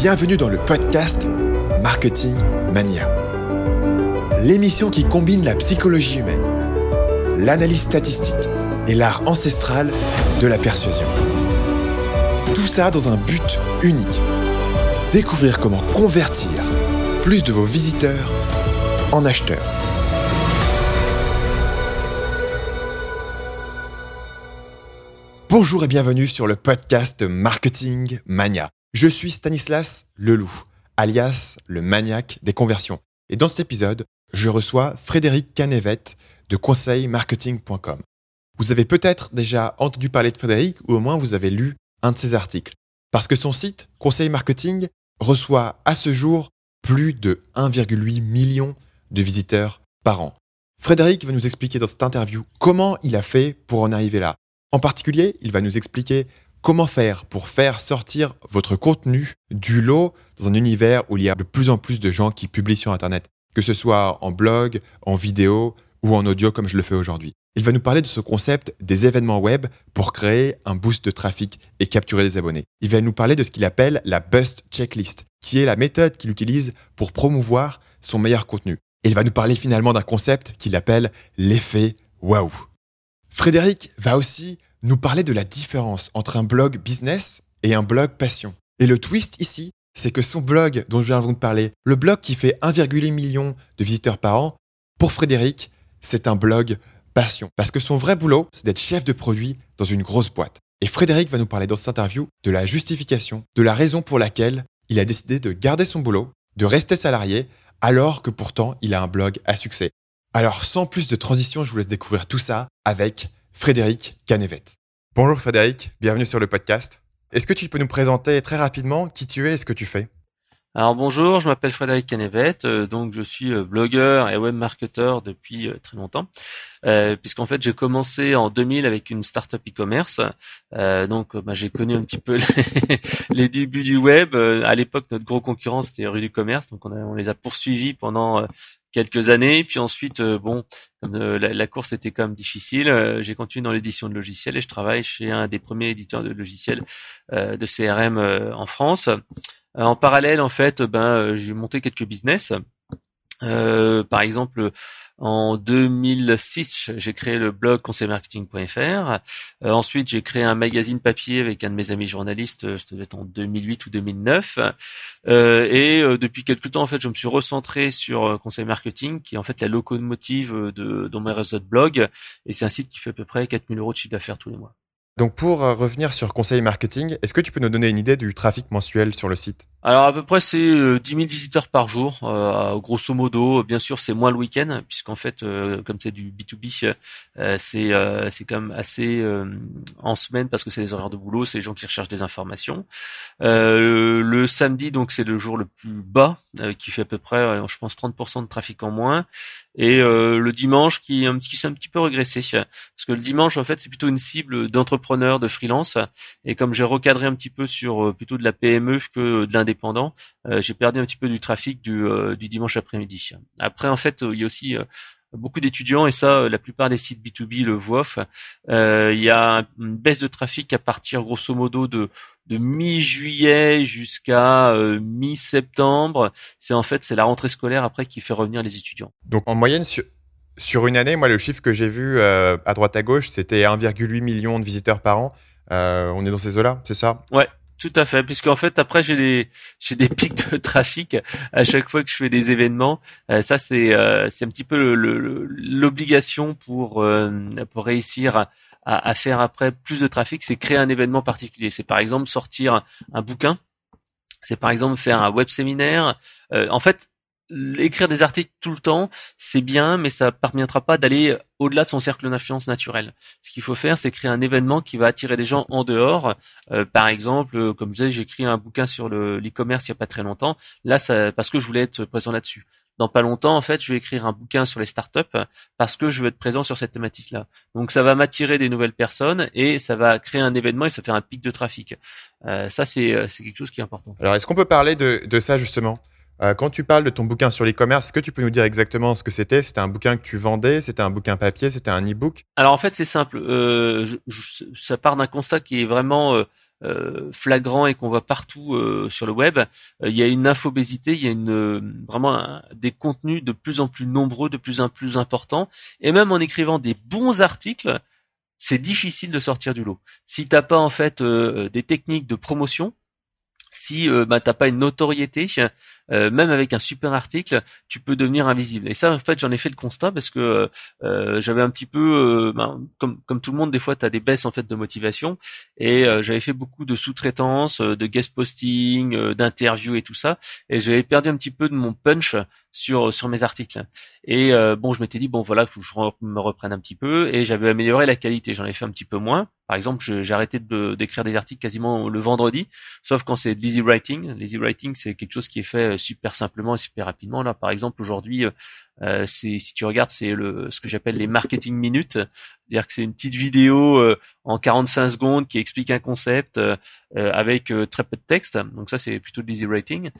Bienvenue dans le podcast Marketing Mania. L'émission qui combine la psychologie humaine, l'analyse statistique et l'art ancestral de la persuasion. Tout ça dans un but unique. Découvrir comment convertir plus de vos visiteurs en acheteurs. Bonjour et bienvenue sur le podcast Marketing Mania. Je suis Stanislas Leloup, alias le maniaque des conversions. Et dans cet épisode, je reçois Frédéric Canevet de conseilmarketing.com. Vous avez peut-être déjà entendu parler de Frédéric ou au moins vous avez lu un de ses articles. Parce que son site, Conseil Marketing, reçoit à ce jour plus de 1,8 million de visiteurs par an. Frédéric va nous expliquer dans cette interview comment il a fait pour en arriver là. En particulier, il va nous expliquer comment faire pour faire sortir votre contenu du lot dans un univers où il y a de plus en plus de gens qui publient sur Internet, que ce soit en blog, en vidéo ou en audio comme je le fais aujourd'hui? Il va nous parler de ce concept des événements web pour créer un boost de trafic et capturer des abonnés. Il va nous parler de ce qu'il appelle la Bust Checklist, qui est la méthode qu'il utilise pour promouvoir son meilleur contenu. Et il va nous parler finalement d'un concept qu'il appelle l'effet waouh. Frédéric va aussi nous parler de la différence entre un blog business et un blog passion. Et le twist ici, c'est que son blog dont je viens de vous parler, le blog qui fait 1,8 million de visiteurs par an, pour Frédéric, c'est un blog passion. Parce que son vrai boulot, c'est d'être chef de produit dans une grosse boîte. Et Frédéric va nous parler dans cette interview de la justification, de la raison pour laquelle il a décidé de garder son boulot, de rester salarié, alors que pourtant il a un blog à succès. Alors sans plus de transition, je vous laisse découvrir tout ça avec Frédéric Canevet. Bonjour Frédéric, bienvenue sur le podcast. Est-ce que tu peux nous présenter très rapidement qui tu es et ce que tu fais? Alors bonjour, je m'appelle Frédéric Canevet, euh, donc je suis euh, blogueur et web marketeur depuis euh, très longtemps, puisqu'en fait j'ai commencé en 2000 avec une startup e-commerce, donc bah, j'ai connu un petit peu les, débuts du web. à l'époque notre gros concurrent c'était Rue du Commerce, donc on les a poursuivis pendant quelques années. Puis ensuite, euh, bon, euh, la, course était quand même difficile, euh, j'ai continué dans l'édition de logiciels et je travaille chez un des premiers éditeurs de logiciels de CRM en France. en parallèle, en fait, ben, j'ai monté quelques business. Par exemple, en 2006, j'ai créé le blog conseilmarketing.fr. Euh, ensuite, j'ai créé un magazine papier avec un de mes amis journalistes, euh, c'était en 2008 ou 2009. Euh, et euh, depuis quelques temps, en fait, je me suis recentré sur Conseil Marketing, qui est en fait la locomotive de, de mes réseaux de blog. Et c'est un site qui fait à peu près 4000 euros de chiffre d'affaires tous les mois. Donc pour revenir sur Conseil Marketing, est-ce que tu peux nous donner une idée du trafic mensuel sur le site? Alors à peu près c'est 10 euh, 000 visiteurs par jour, euh, grosso modo. Bien sûr c'est moins le week-end puisqu'en fait euh, comme c'est du B2B, c'est c'est quand même assez en semaine parce que c'est les horaires de boulot, c'est les gens qui recherchent des informations. le samedi donc c'est le jour le plus bas qui fait à peu près je pense 30% de trafic en moins et le dimanche qui un petit un petit peu régressé parce que le dimanche en fait c'est plutôt une cible d'entrepreneurs de freelance et comme j'ai recadré un petit peu sur plutôt de la PME que de indépendant, euh, j'ai perdu un petit peu du trafic du, euh, du dimanche après-midi. Après, en fait, il y a aussi euh, beaucoup d'étudiants et ça, la plupart des sites B2B le voient. il y a une baisse de trafic à partir grosso modo de, de mi-juillet jusqu'à mi-septembre. C'est en fait c'est la rentrée scolaire après qui fait revenir les étudiants. Donc en moyenne sur, sur une année, moi le chiffre que j'ai vu à droite à gauche, c'était 1,8 million de visiteurs par an. on est dans ces eaux-là, c'est ça? Ouais, tout à fait, puisqu'en fait après j'ai des j'ai des pics de trafic à chaque fois que je fais des événements. Euh, ça c'est euh, c'est un petit peu l'obligation pour euh, pour réussir à, à, faire après plus de trafic, c'est créer un événement particulier. C'est par exemple sortir un bouquin, c'est par exemple faire un web séminaire. en fait, écrire des articles tout le temps, c'est bien, mais ça ne permettra pas d'aller au-delà de son cercle d'influence naturel. Ce qu'il faut faire, c'est créer un événement qui va attirer des gens en dehors. Euh, par exemple, euh, comme je disais, j'ai écrit un bouquin sur le l'e-commerce il y a pas très longtemps. Là, ça, parce que je voulais être présent là-dessus. Dans pas longtemps, en fait, je vais écrire un bouquin sur les startups parce que je veux être présent sur cette thématique-là. Donc, ça va m'attirer des nouvelles personnes et ça va créer un événement et ça fait un pic de trafic. Euh, ça, c'est c'est quelque chose qui est important. Alors, est-ce qu'on peut parler de, de ça justement? Euh, quand tu parles de ton bouquin sur l'e-commerce, est-ce que tu peux nous dire exactement ce que c'était? C'était un bouquin que tu vendais C'était un bouquin papier C'était un e-book? Alors en fait, c'est simple. Euh, ça part d'un constat qui est vraiment flagrant et qu'on voit partout sur le web, il y a une infobésité, il y a une vraiment des contenus de plus en plus nombreux, de plus en plus importants, et même en écrivant des bons articles, c'est difficile de sortir du lot. Si t'as pas en fait des techniques de promotion, si euh, bah, t'as pas une notoriété, euh, même avec un super article, tu peux devenir invisible. Et ça, en fait, j'en ai fait le constat parce que euh, j'avais un petit peu, ben, comme comme tout le monde, des fois, tu as des baisses en fait de motivation. Et j'avais fait beaucoup de sous-traitance, de guest posting, d'interviews et tout ça. Et j'avais perdu un petit peu de mon punch sur sur mes articles. Et bon, je m'étais dit bon voilà, que je me reprenne un petit peu. Et j'avais amélioré la qualité. J'en ai fait un petit peu moins. Par exemple, j'ai arrêté d'écrire des articles quasiment le vendredi, sauf quand c'est de l'easy writing. L'easy writing, c'est quelque chose qui est fait euh, super simplement et super rapidement. Là, par exemple, aujourd'hui, euh, euh, c'est si tu regardes, c'est le ce que j'appelle les marketing minutes, c'est-à-dire que c'est une petite vidéo euh, en 45 secondes qui explique un concept euh, avec très peu de texte. Donc ça c'est plutôt de l'easy writing.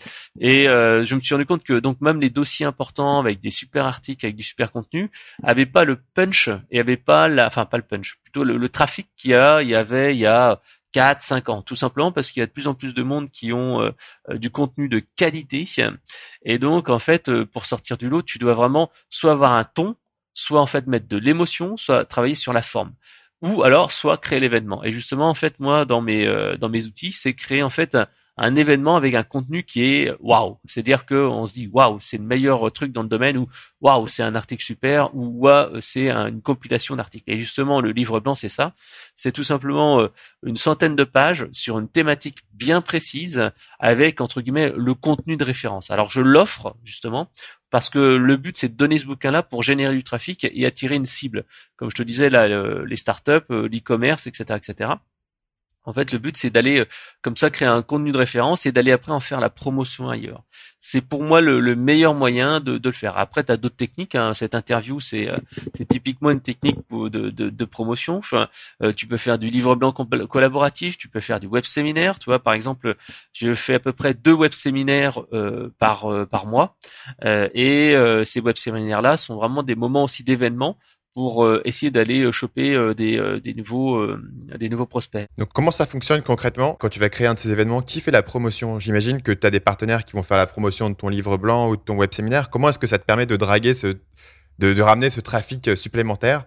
Et je me suis rendu compte que donc même les dossiers importants avec des super articles, avec du super contenu, avaient pas le punch et avaient pas la, enfin pas le punch, plutôt le, le trafic qu'il y a, il y avait il y a 4, 5 ans, tout simplement parce qu'il y a de plus en plus de monde qui ont euh, euh, du contenu de qualité. Et donc, en fait, euh, pour sortir du lot, tu dois vraiment soit avoir un ton, soit en fait mettre de l'émotion, soit travailler sur la forme ou alors soit créer l'événement. Et justement, en fait, moi, dans mes dans mes outils, c'est créer en fait événement avec un contenu qui est waouh. C'est-à-dire qu'on se dit waouh, c'est le meilleur truc dans le domaine ou waouh, c'est un article super ou waouh, c'est une compilation d'articles. Et justement, le livre blanc, c'est ça. C'est tout simplement euh, une centaine de pages sur une thématique bien précise avec entre guillemets le contenu de référence. Alors je l'offre justement parce que le but c'est de donner ce bouquin-là pour générer du trafic et attirer une cible. Comme je te disais là, les startups, euh, l'e-commerce, etc., etc. En fait, le but, c'est d'aller euh, comme ça créer un contenu de référence et d'aller après en faire la promotion ailleurs. C'est pour moi le, meilleur moyen de, le faire. Après, tu as d'autres techniques. Hein. Cette interview, c'est euh, typiquement une technique de, promotion. Euh, tu peux faire du livre blanc collaboratif, tu peux faire du web séminaire. Tu vois, par exemple, je fais à peu près deux web séminaires par par mois, et ces web séminaires là sont vraiment des moments aussi d'événements pour euh, essayer d'aller euh, choper euh, des, nouveaux, prospects. Donc comment ça fonctionne concrètement quand tu vas créer un de ces événements? Qui fait la promotion? J'imagine que tu as des partenaires qui vont faire la promotion de ton livre blanc ou de ton web séminaire. Comment est-ce que ça te permet de draguer de ramener ce trafic supplémentaire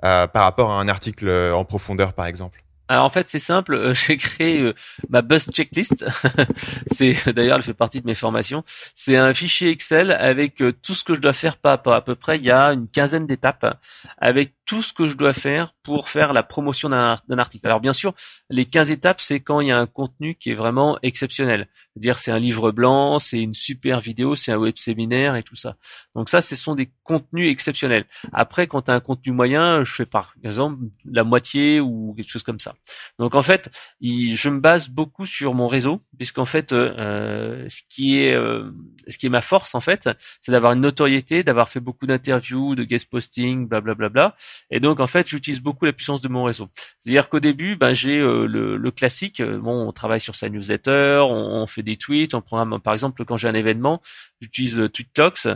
par rapport à un article en profondeur par exemple? Alors en fait c'est simple, euh, j'ai créé euh, ma buzz checklist. c'est d'ailleurs elle fait partie de mes formations. C'est un fichier Excel avec euh, tout ce que je dois faire pas à pas. À peu près il y a une quinzaine d'étapes avec tout ce que je dois faire pour faire la promotion d'un article. Alors bien sûr, les 15 étapes, c'est quand il y a un contenu qui est vraiment exceptionnel. C'est-à-dire c'est un livre blanc, c'est une super vidéo, c'est un web séminaire et tout ça. Donc ça, ce sont des contenus exceptionnels. Après, quand tu as un contenu moyen, je fais par exemple la moitié ou quelque chose comme ça. Donc en fait, je me base beaucoup sur mon réseau, puisqu'en fait, euh, ce qui est euh, ce qui est ma force en fait, c'est d'avoir une notoriété, d'avoir fait beaucoup d'interviews, de guest posting, blablabla. Bla, bla, et donc en fait, j'utilise beaucoup la puissance de mon réseau. C'est-à-dire qu'au début, ben, j'ai euh, le, classique. Euh, bon, on travaille sur sa newsletter, on, fait des tweets, on programme. Par exemple, quand j'ai un événement, j'utilise euh, TweetClocks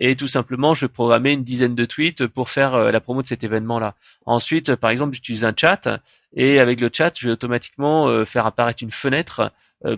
et tout simplement, je vais programmer une dizaine de tweets pour faire la promo de cet événement-là. Ensuite, par exemple, j'utilise un chat et avec le chat, je vais automatiquement faire apparaître une fenêtre euh,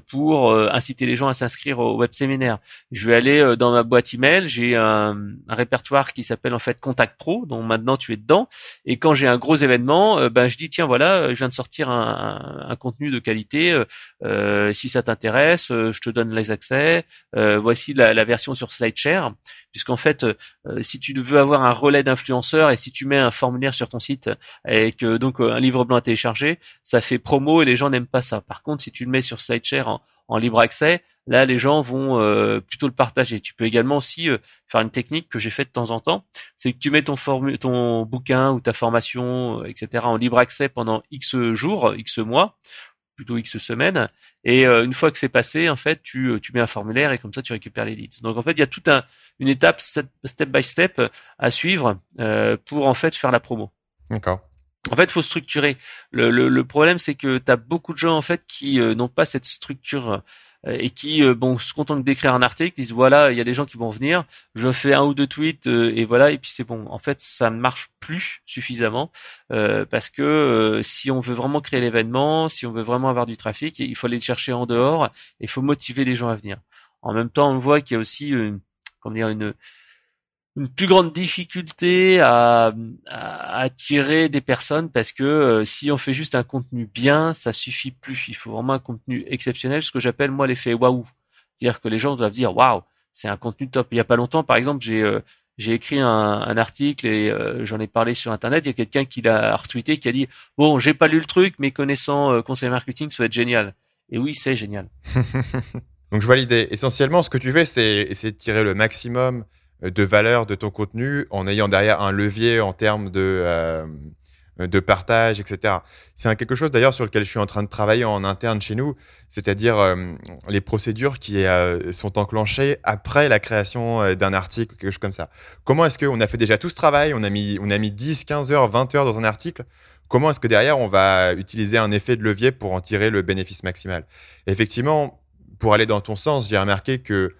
pour euh, inciter les gens à s'inscrire au web séminaire. Je vais aller euh, dans ma boîte email, j'ai un, répertoire qui s'appelle en fait Contact Pro, dont maintenant tu es dedans. Et quand j'ai un gros événement, ben je dis tiens voilà, je viens de sortir un, contenu de qualité. Euh, si ça t'intéresse, je te donne les accès. voici la, version sur SlideShare puisqu'en fait, euh, si tu veux avoir un relais d'influenceurs et si tu mets un formulaire sur ton site avec donc euh, un livre blanc à télécharger, ça fait promo et les gens n'aiment pas ça. Par contre, si tu le mets sur SlideShare en, libre accès, là les gens vont euh, plutôt le partager. Tu peux également aussi faire une technique que j'ai fait de temps en temps, c'est que tu mets ton, ton bouquin ou ta formation, etc. en libre accès pendant X jours, X mois plutôt X semaines. Et euh, une fois que c'est passé, en fait, tu, euh, tu mets un formulaire et comme ça, tu récupères les leads. Donc, en fait, il y a toute un, une étape step, by step à suivre euh, pour en fait faire la promo. D'accord. en fait, faut structurer. Le, le, le problème, c'est que tu as beaucoup de gens en fait qui n'ont pas cette structure euh, et qui euh, bon se contentent d'écrire un article, disent voilà, il y a des gens qui vont venir, je fais un ou deux tweets euh, et voilà et puis c'est bon. En fait, ça ne marche plus suffisamment parce que si on veut vraiment créer l'événement, si on veut vraiment avoir du trafic, il faut aller le chercher en dehors et il faut motiver les gens à venir. En même temps, on voit qu'il y a aussi une, comment dire une une plus grande difficulté à, attirer des personnes parce que euh, si on fait juste un contenu bien, ça suffit plus. Il faut vraiment un contenu exceptionnel, ce que j'appelle moi l'effet waouh. C'est-à-dire que les gens doivent dire waouh, c'est un contenu top. Il y a pas longtemps, par exemple, j'ai euh, j'ai écrit un, article et euh, j'en ai parlé sur internet. Il y a quelqu'un qui l'a retweeté qui a dit bon, j'ai pas lu le truc, mais connaissant conseil marketing, ça va être génial. Et oui, c'est génial. Donc je vois l'idée. Essentiellement, ce que tu fais, c'est essayer de tirer le maximum de valeur de ton contenu en ayant derrière un levier en termes de, euh, de partage, etc. C'est quelque chose d'ailleurs sur lequel je suis en train de travailler en interne chez nous, c'est-à-dire euh, les procédures qui euh, sont enclenchées après la création d'un article, quelque chose comme ça. Comment est-ce qu'on a fait déjà tout ce travail, on a mis, on a mis 10, 15 heures, 20 heures dans un article Comment est-ce que derrière on va utiliser un effet de levier pour en tirer le bénéfice maximal? Effectivement, pour aller dans ton sens, j'ai remarqué que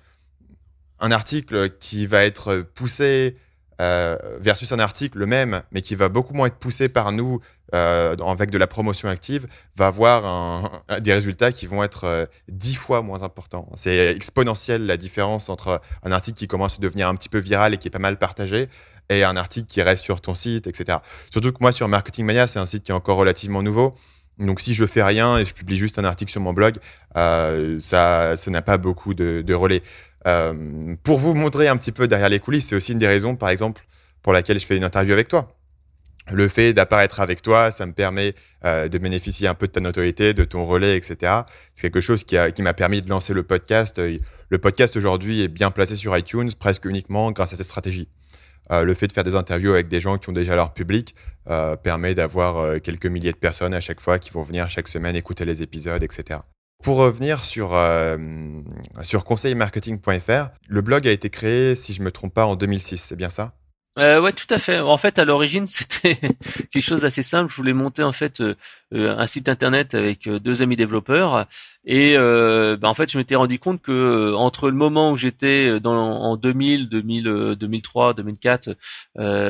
un article qui va être poussé euh, versus un article le même, mais qui va beaucoup moins être poussé par nous euh, avec de la promotion active, va avoir des résultats qui vont être euh, dix fois moins importants. C'est exponentiel la différence entre un article qui commence à devenir un petit peu viral et qui est pas mal partagé et un article qui reste sur ton site, etc. Surtout que moi, sur Marketing Mania, c'est un site qui est encore relativement nouveau. Donc si je fais rien et je publie juste un article sur mon blog, ça, ça n'a pas beaucoup de relais. Euh, pour vous montrer un petit peu derrière les coulisses, c'est aussi une des raisons, par exemple, pour laquelle je fais une interview avec toi. Le fait d'apparaître avec toi, ça me permet euh, de bénéficier un peu de ta notoriété, de ton relais, etc. C'est quelque chose qui, m'a permis de lancer le podcast. Le podcast aujourd'hui est bien placé sur iTunes, presque uniquement grâce à cette stratégie. Euh, le fait de faire des interviews avec des gens qui ont déjà leur public permet d'avoir quelques milliers de personnes à chaque fois qui vont venir chaque semaine écouter les épisodes, etc. Pour revenir sur, euh, sur conseilmarketing.fr, le blog a été créé, si je me trompe pas, en 2006, c'est bien ça? Euh, ouais, tout à fait. En fait, à l'origine, c'était quelque chose d'assez simple. Je voulais monter en fait euh, un site internet avec deux amis développeurs, et bah, en fait, je m'étais rendu compte que entre le moment où j'étais dans en 2000, 2000, 2003, 2004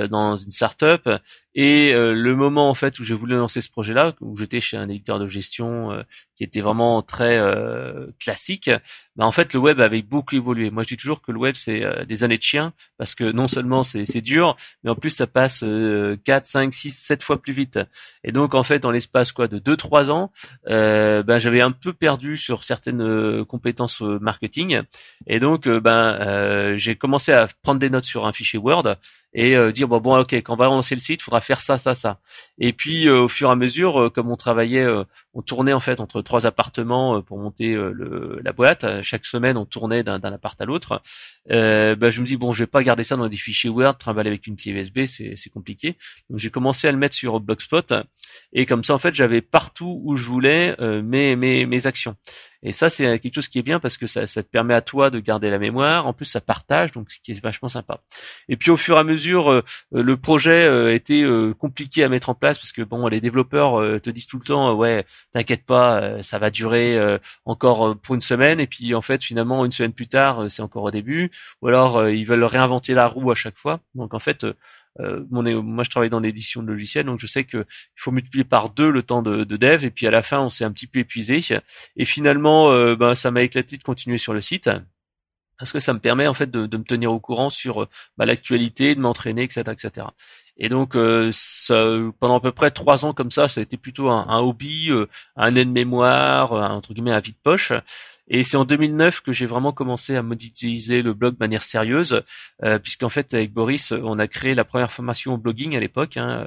dans une startup et le moment en fait où j'ai voulu lancer ce projet-là, où j'étais chez un éditeur de gestion qui était vraiment très classique, bah, en fait, le web avait beaucoup évolué. Moi, je dis toujours que le web c'est des années de chien parce que non seulement c'est dur, mais en plus ça passe 4, 5, 6, 7 fois plus vite. Et donc en fait, en l'espace de 2 3 ans, euh, ben j'avais un peu perdu sur certaines euh, compétences euh, marketing. Et donc ben j'ai commencé à prendre des notes sur un fichier Word et euh, dire bon bon ok quand on va lancer le site, il faudra faire ça ça ça. Et puis euh, au fur et à mesure, euh, comme on travaillait, on tournait en fait entre trois appartements pour monter la boîte. Chaque semaine, on tournait d'un appart à l'autre. Bah, je me dis bon, je vais pas garder ça dans des fichiers Word, travailler avec une clé USB, c'est c'est compliqué. Donc j'ai commencé à le mettre sur Blogspot et comme ça en fait j'avais partout où je voulais mes mes mes actions. Et ça, c'est quelque chose qui est bien parce que ça, te permet à toi de garder la mémoire. En plus, ça partage, donc ce qui est vachement sympa. Et puis, au fur et à mesure, euh, euh, le projet euh, était compliqué à mettre en place parce que bon, les développeurs te disent tout le temps, ouais, t'inquiète pas, ça va durer encore pour une semaine. Et puis, en fait, finalement, une semaine plus tard, c'est encore au début. Ou alors, ils veulent réinventer la roue à chaque fois. Donc, en fait, euh, moi, je travaille dans l'édition de logiciels, donc je sais qu'il faut multiplier par deux le temps de, de, dev, et puis à la fin, on s'est un petit peu épuisé. Et finalement, euh, ben, ça m'a éclaté de continuer sur le site parce que ça me permet en fait de, me tenir au courant sur bah, l'actualité, de m'entraîner, etc., etc. Et donc euh, pendant à peu près trois ans comme ça, ça a été plutôt un, un hobby, un aide-mémoire, entre guillemets un vide poche. Et c'est en 2009 que j'ai vraiment commencé à monétiser le blog de manière sérieuse, euh, puisqu'en fait avec Boris, on a créé la première formation au blogging à l'époque. Hein,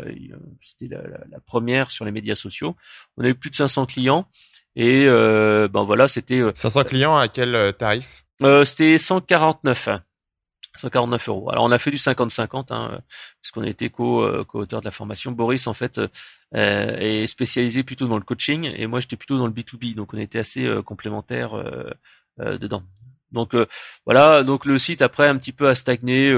C'était la, la, première sur les médias sociaux. On a eu plus de 500 clients. Et euh, ben voilà, c'était 500 euh, clients à quel euh, tarif? euh, C'était 149. 149 euros. Alors on a fait du 50-50, hein, puisqu'on a été co-auteur co de la formation. Boris en fait euh, est spécialisé plutôt dans le coaching et moi j'étais plutôt dans le B2B, donc on était assez euh, complémentaires euh, dedans. Donc voilà, donc le site après un petit peu a stagné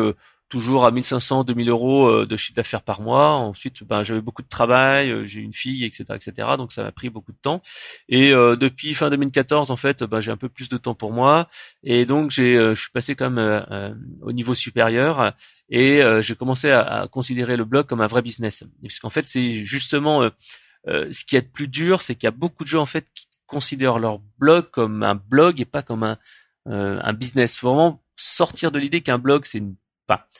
toujours à 1500, 2000 euros euh, de chiffre d'affaires par mois. Ensuite, ben, j'avais beaucoup de travail, euh, j'ai une fille, etc., etc. Donc ça m'a pris beaucoup de temps. Et euh, depuis fin 2014, en fait, ben, j'ai un peu plus de temps pour moi. Et donc j'ai, je suis passé quand même au niveau supérieur et j'ai commencé à, à, considérer le blog comme un vrai business. Puisqu'en fait, c'est justement ce qui est le plus dur, c'est qu'il y a beaucoup de gens en fait qui considèrent leur blog comme un blog et pas comme un un business. Vraiment sortir de l'idée qu'un blog c'est une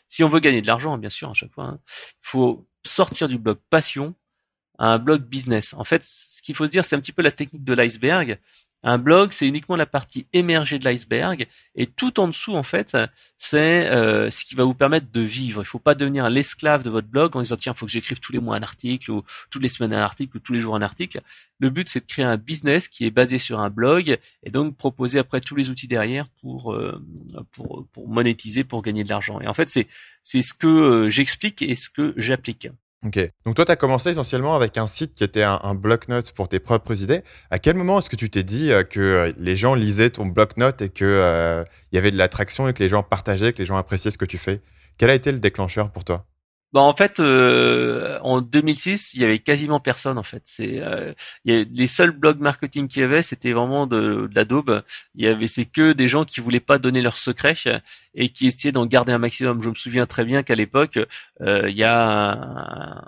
si on veut gagner de l'argent, bien sûr, à chaque fois, il hein, faut sortir du blog passion à un blog business. En fait, ce qu'il faut se dire, c'est un petit peu la technique de l'iceberg. Un blog, c'est uniquement la partie émergée de l'iceberg, et tout en dessous, en fait, c'est euh, ce qui va vous permettre de vivre. Il ne faut pas devenir l'esclave de votre blog en disant tiens, il faut que j'écrive tous les mois un article ou toutes les semaines un article ou tous les jours un article. Le but, c'est de créer un business qui est basé sur un blog et donc proposer après tous les outils derrière pour euh, pour, pour monétiser, pour gagner de l'argent. Et en fait, c'est c'est ce que euh, j'explique et ce que j'applique. Donc toi, tu as commencé essentiellement avec un site qui était un, bloc-notes pour tes propres idées. À quel moment est-ce que tu t'es dit euh, que euh, les gens lisaient ton bloc-notes et qu'il euh, y avait de l'attraction et que les gens partageaient, que les gens appréciaient ce que tu fais? Quel a été le déclencheur pour toi? Bah en fait, euh, en 2006, il y avait quasiment personne en fait. C'est euh, les seuls blogs marketing qu'il y avait, c'était vraiment de, de. Il y avait c'est que des gens qui voulaient pas donner leurs secrets et qui essayaient d'en garder un maximum. Je me souviens très bien qu'à l'époque, euh, il y a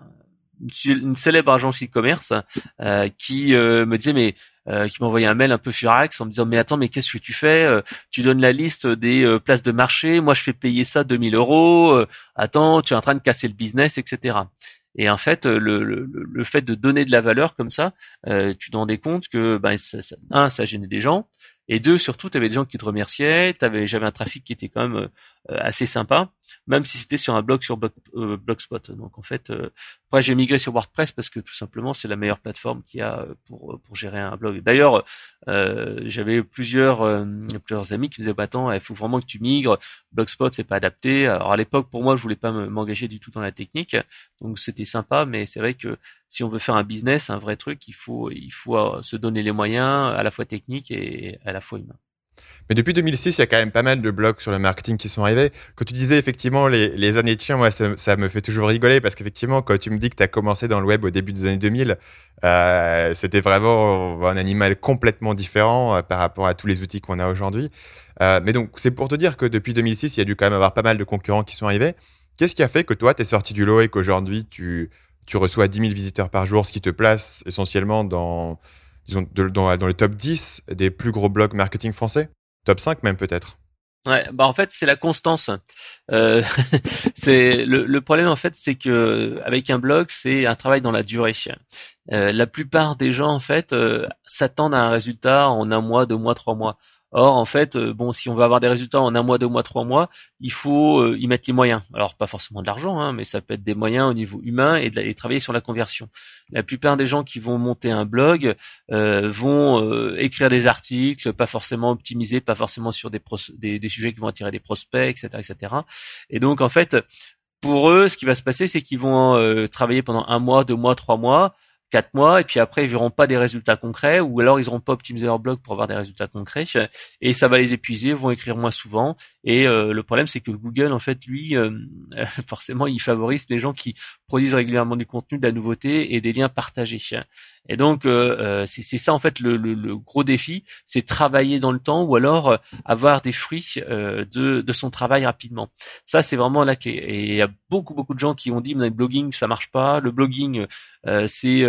une célèbre agence e-commerce euh, qui euh, me disait mais euh, qui m'envoyait un mail un peu furax en me disant mais attends mais qu'est-ce que tu fais euh, Tu donnes la liste des euh, places de marché, moi je fais payer ça 2000 euros. attends, tu es en train de casser le business, etc. Et en fait, le, le, fait de donner de la valeur comme ça, tu te rendais compte que ben, ça, un, ça gênait des gens, et deux, surtout, tu avais des gens qui te remerciaient, t'avais, j'avais un trafic qui était quand même euh, assez sympa, même si c'était sur un blog sur blog, euh, Blogspot. Donc en fait, euh, après j'ai migré sur WordPress parce que tout simplement c'est la meilleure plateforme qu'il y a pour pour gérer un blog. D'ailleurs, j'avais plusieurs plusieurs amis qui me disaient bah attends, il faut vraiment que tu migres. Blogspot c'est pas adapté. Alors à l'époque pour moi je voulais pas m'engager du tout dans la technique, donc c'était sympa, mais c'est vrai que si on veut faire un business, un vrai truc, il faut il faut se donner les moyens à la fois techniques et à la fois humains. Mais depuis 2006, il y a quand même pas mal de blogs sur le marketing qui sont arrivés. Quand tu disais effectivement les, les années de moi, ça, me fait toujours rigoler parce qu'effectivement, quand tu me dis que tu as commencé dans le web au début des années 2000, euh, c'était vraiment un animal complètement différent euh, par rapport à tous les outils qu'on a aujourd'hui. Euh, mais donc, c'est pour te dire que depuis 2006, il y a dû quand même avoir pas mal de concurrents qui sont arrivés. Qu'est-ce qui a fait que toi, tu es sorti du lot et qu'aujourd'hui, tu, tu reçois 10 000 visiteurs par jour, ce qui te place essentiellement dans, disons, dans, dans le top 10 des plus gros blogs marketing français? Top 5 même peut-être. Ouais, bah en fait c'est la constance. Euh, c'est le, le, problème en fait c'est que avec un blog c'est un travail dans la durée. Euh, la plupart des gens en fait euh, s'attendent à un résultat en un mois, deux mois, trois mois. Or, en fait, euh, bon, si on veut avoir des résultats en un mois, deux mois, trois mois, il faut euh, y mettre les moyens. Alors, pas forcément de l'argent, hein, mais ça peut être des moyens au niveau humain et, de, travailler sur la conversion. La plupart des gens qui vont monter un blog euh, vont écrire des articles, pas forcément optimisés, pas forcément sur des, des, des, sujets qui vont attirer des prospects, etc., etc. Et donc, en fait, pour eux, ce qui va se passer, c'est qu'ils vont travailler pendant un mois, deux mois, trois mois quatre mois et puis après ils verront pas des résultats concrets ou alors ils n'auront pas optimisé leur blog pour avoir des résultats concrets et ça va les épuiser, vont écrire moins souvent et euh, le problème c'est que Google en fait lui euh, forcément il favorise les gens qui produisent régulièrement du contenu, de la nouveauté et des liens partagés. Et donc euh, euh, c'est ça en fait le gros défi, c'est travailler dans le temps ou alors euh, avoir des fruits de, de son travail rapidement. Ça c'est vraiment la clé. Et il y a beaucoup beaucoup de gens qui ont dit mais le blogging ça marche pas, le blogging c'est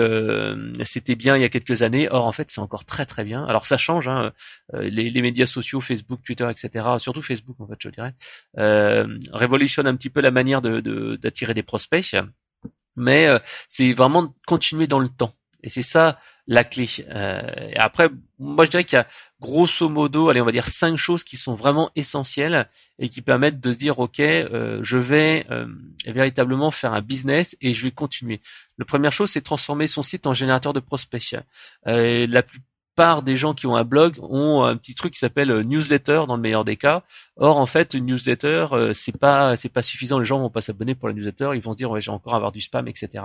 c'était bien il y a quelques années. Or en fait c'est encore très très bien. Alors ça change, hein, les, les, médias sociaux, Facebook, Twitter, etc. Surtout Facebook en fait je dirais révolutionne un petit peu la manière de d'attirer des prospects mais c'est vraiment continuer dans le temps. Et c'est ça la clé. Euh, après, moi je dirais qu'il y a grosso modo, allez, on va dire cinq choses qui sont vraiment essentielles et qui permettent de se dire, ok, euh, je vais euh, véritablement faire un business et je vais continuer. La première chose, c'est transformer son site en générateur de prospects. la plus part des gens qui ont un blog ont un petit truc qui s'appelle newsletter dans le meilleur des cas. Or en fait une newsletter euh, c'est pas c'est pas suffisant. Les gens vont pas s'abonner pour la newsletter, ils vont se dire ouais j'ai encore avoir du spam etc.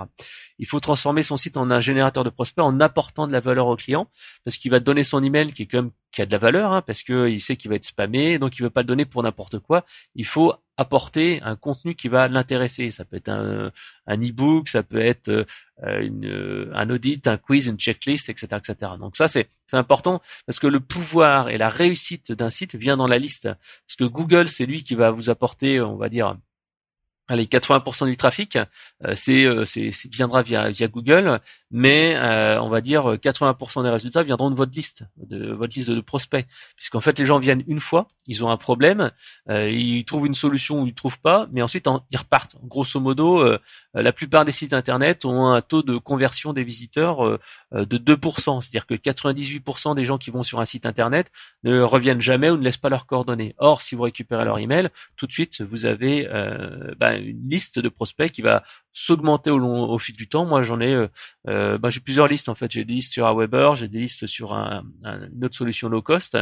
Il faut transformer son site en un générateur de prospects en apportant de la valeur au client parce qu'il va donner son email qui est comme qui a de la valeur hein, parce que il sait qu'il va être spammé donc il veut pas le donner pour n'importe quoi. Il faut apporter un contenu qui va l'intéresser. Ça peut être un, un e-book, ça peut être euh, une, un audit, un quiz, une checklist, etc., etc. Donc ça c'est important parce que le pouvoir et la réussite d'un site vient dans la liste. Parce que Google c'est lui qui va vous apporter, on va dire allez 80% du trafic euh, c'est euh, c'est viendra via Google mais euh, on va dire 80% des résultats viendront de votre liste de votre liste de prospects. Puisqu'en fait les gens viennent une fois ils ont un problème ils trouvent une solution ou ils trouvent pas mais ensuite ils repartent. Grosso modo la plupart des sites internet ont un taux de conversion des visiteurs de 2% c'est-à-dire que 98% des gens qui vont sur un site internet ne reviennent jamais ou ne laissent pas leurs coordonnées. Or si vous récupérez leur email tout de suite vous avez bah, une liste de prospects qui va s'augmenter au long au fil du temps. Moi, j'en ai, euh, euh bah, j'ai plusieurs listes en fait. J'ai des listes sur Aweber, j'ai des listes sur un, une autre solution low cost,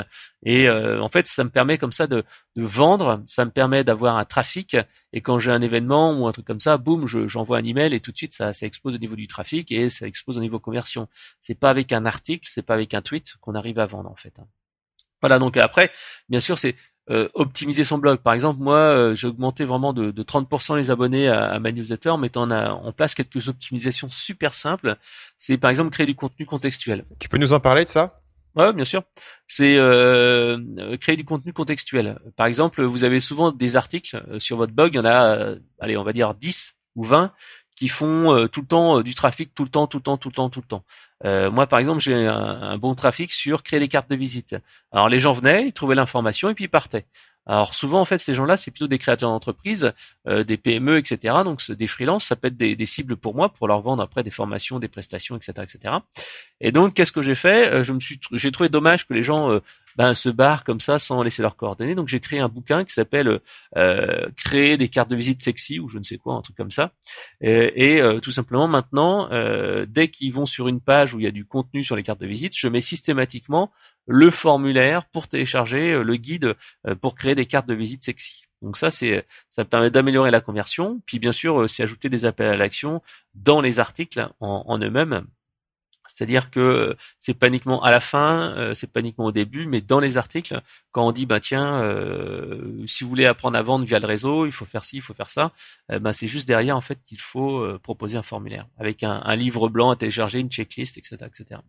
et euh, en fait, ça me permet comme ça de, de vendre, ça me permet d'avoir un trafic. Et quand j'ai un événement ou un truc comme ça, boum, j'envoie un email et tout de suite ça, ça explose au niveau du trafic et ça explose au niveau conversion. C'est pas avec un article, c'est pas avec un tweet qu'on arrive à vendre en fait. Voilà, donc après, bien sûr, c'est euh, optimiser son blog. Par exemple, moi, euh, j'ai augmenté vraiment de, de 30% les abonnés à, à, ma newsletter en mettant en, place quelques optimisations super simples. C'est par exemple créer du contenu contextuel. Tu peux nous en parler de ça? Ouais, bien sûr. C'est euh, créer du contenu contextuel. Par exemple, vous avez souvent des articles sur votre blog. Il y en a, allez, on va dire 10 ou 20 qui font tout le temps du trafic, tout le temps, tout le temps, tout le temps, tout le temps. Euh, moi, par exemple, j'ai un, bon trafic sur créer des cartes de visite. Alors, les gens venaient, ils trouvaient l'information et puis ils partaient. Alors souvent en fait ces gens-là c'est plutôt des créateurs d'entreprises, euh, des PME, etc. Donc des freelances, ça peut être des, des, cibles pour moi pour leur vendre après des formations, des prestations, etc., etc. Et donc qu'est-ce que j'ai fait? Euh, Je me suis, j'ai trouvé dommage que les gens euh, ben, se barrent comme ça sans laisser leurs coordonnées. Donc j'ai créé un bouquin qui s'appelle euh, Créer des cartes de visite sexy ou je ne sais quoi, un truc comme ça. Et, euh, tout simplement maintenant, euh, dès qu'ils vont sur une page où il y a du contenu sur les cartes de visite, je mets systématiquement le formulaire pour télécharger le guide pour créer des cartes de visite sexy. Donc ça, c'est, ça permet d'améliorer la conversion. Puis bien sûr, c'est ajouter des appels à l'action dans les articles en eux-mêmes c'est-à-dire que c'est pas uniquement à la fin, euh, c'est pas uniquement au début, mais dans les articles, quand on dit bah tiens, euh, si vous voulez apprendre à vendre via le réseau, il faut faire ci, il faut faire ça, bah, c'est juste derrière en fait qu'il faut proposer un formulaire avec un, livre blanc à télécharger, une checklist, etc., etc.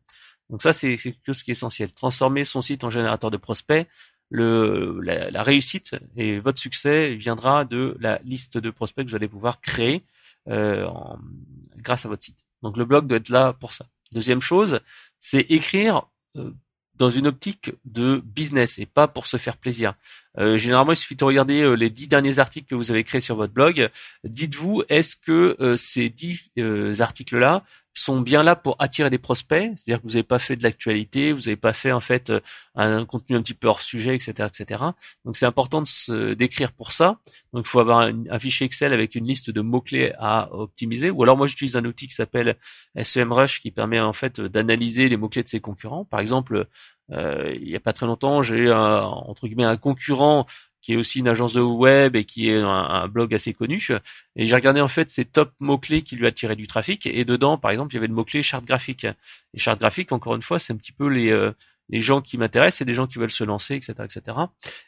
Donc ça c'est quelque chose qui est essentiel. Transformer son site en générateur de prospects. La, réussite et votre succès viendra de la liste de prospects que vous allez pouvoir créer grâce à votre site. Donc le blog doit être là pour ça. Deuxième chose, c'est écrire euh, dans une optique de business et pas pour se faire plaisir. Euh, généralement, il suffit de regarder euh, les dix derniers articles que vous avez créés sur votre blog. Dites-vous, est-ce que ces dix articles-là sont bien là pour attirer des prospects, c'est-à-dire que vous n'avez pas fait de l'actualité, vous n'avez pas fait en fait euh, un, contenu un petit peu hors sujet, etc., etc. Donc c'est important de se décrire pour ça. Donc il faut avoir un, fichier Excel avec une liste de mots clés à optimiser. Ou alors moi j'utilise un outil qui s'appelle SEMrush qui permet en fait d'analyser les mots clés de ses concurrents. Par exemple, euh, il n'y a pas très longtemps, j'ai entre guillemets un concurrent qui est aussi une agence de web et qui est un, blog assez connu. Et j'ai regardé en fait ses top mots-clés qui lui attiraient du trafic. Et dedans, par exemple, il y avait le mot-clé charte graphique. Et charte graphique, encore une fois, c'est un petit peu les, euh, les gens qui m'intéressent, c'est des gens qui veulent se lancer, etc., etc.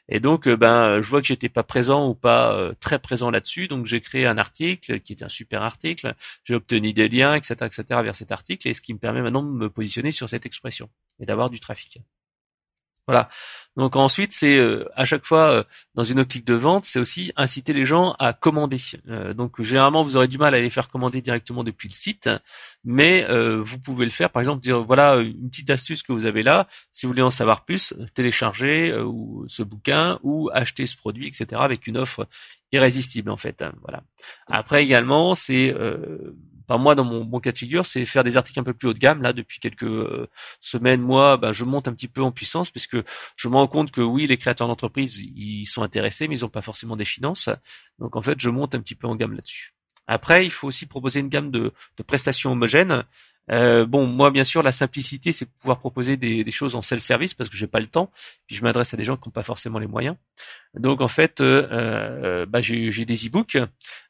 Et donc, euh, ben, je vois que j'étais pas présent ou pas euh, très présent là-dessus, donc j'ai créé un article qui est un super article. J'ai obtenu des liens, etc., etc. vers cet article, et ce qui me permet maintenant de me positionner sur cette expression et d'avoir du trafic. Voilà. Donc ensuite, c'est euh, à chaque fois euh, dans une optique de vente, c'est aussi inciter les gens à commander. Euh, donc généralement, vous aurez du mal à les faire commander directement depuis le site, mais vous pouvez le faire. Par exemple, dire voilà une petite astuce que vous avez là. Si vous voulez en savoir plus, télécharger ou ce bouquin ou acheter ce produit, etc. Avec une offre irrésistible en fait. Voilà. Après également, c'est Moi, dans mon bon cas de figure, c'est faire des articles un peu plus haut de gamme. Là, depuis quelques euh, semaines, mois, bah, je monte un petit peu en puissance puisque je me rends compte que oui, les créateurs d'entreprise, ils sont intéressés, mais ils n'ont pas forcément des finances. Donc, en fait, je monte un petit peu en gamme là-dessus. Après, il faut aussi proposer une gamme de prestations homogènes. Euh, bon, moi, bien sûr, la simplicité, c'est de pouvoir proposer des, choses en self-service parce que j'ai pas le temps. Puis je m'adresse à des gens qui n'ont pas forcément les moyens. Donc, en fait, euh, euh bah, j'ai des e-books,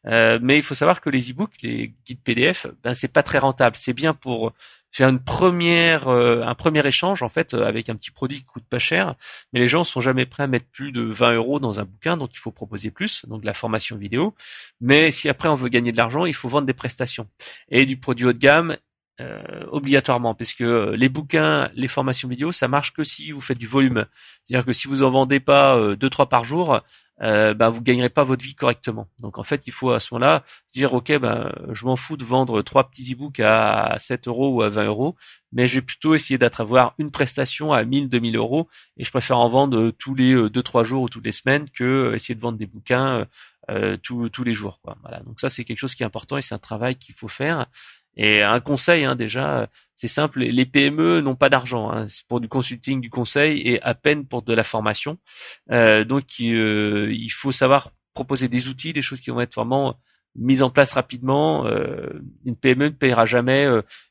euh, mais il faut savoir que les e-books, les guides PDF, ben c'est pas très rentable. C'est bien pour faire une première, un premier échange en fait avec un petit produit qui coûte pas cher, mais les gens sont jamais prêts à mettre plus de 20 euros dans un bouquin, donc il faut proposer plus, donc la formation vidéo. Mais si après on veut gagner de l'argent, il faut vendre des prestations et du produit haut de gamme euh, obligatoirement, parce que euh, les bouquins, les formations vidéo, ça marche que si vous faites du volume. C'est-à-dire que si vous en vendez pas euh, deux trois par jour, euh, bah, vous gagnerez pas votre vie correctement. Donc en fait, il faut à ce moment-là dire ok, bah, je m'en fous de vendre trois petits e-books à 7 euros ou à 20 euros, mais je vais plutôt essayer d'attravoir une prestation à 1000, 2000 euros, et je préfère en vendre tous les deux trois jours ou toutes les semaines que essayer de vendre des bouquins tous, tous les jours. Quoi. Voilà. Donc ça, c'est quelque chose qui est important et c'est un travail qu'il faut faire. Et un conseil, hein, déjà, c'est simple, les PME n'ont pas d'argent. Hein, c'est pour du consulting, du conseil et à peine pour de la formation. Euh, donc, euh, il faut savoir proposer des outils, des choses qui vont être vraiment mises en place rapidement. Euh, une PME ne payera jamais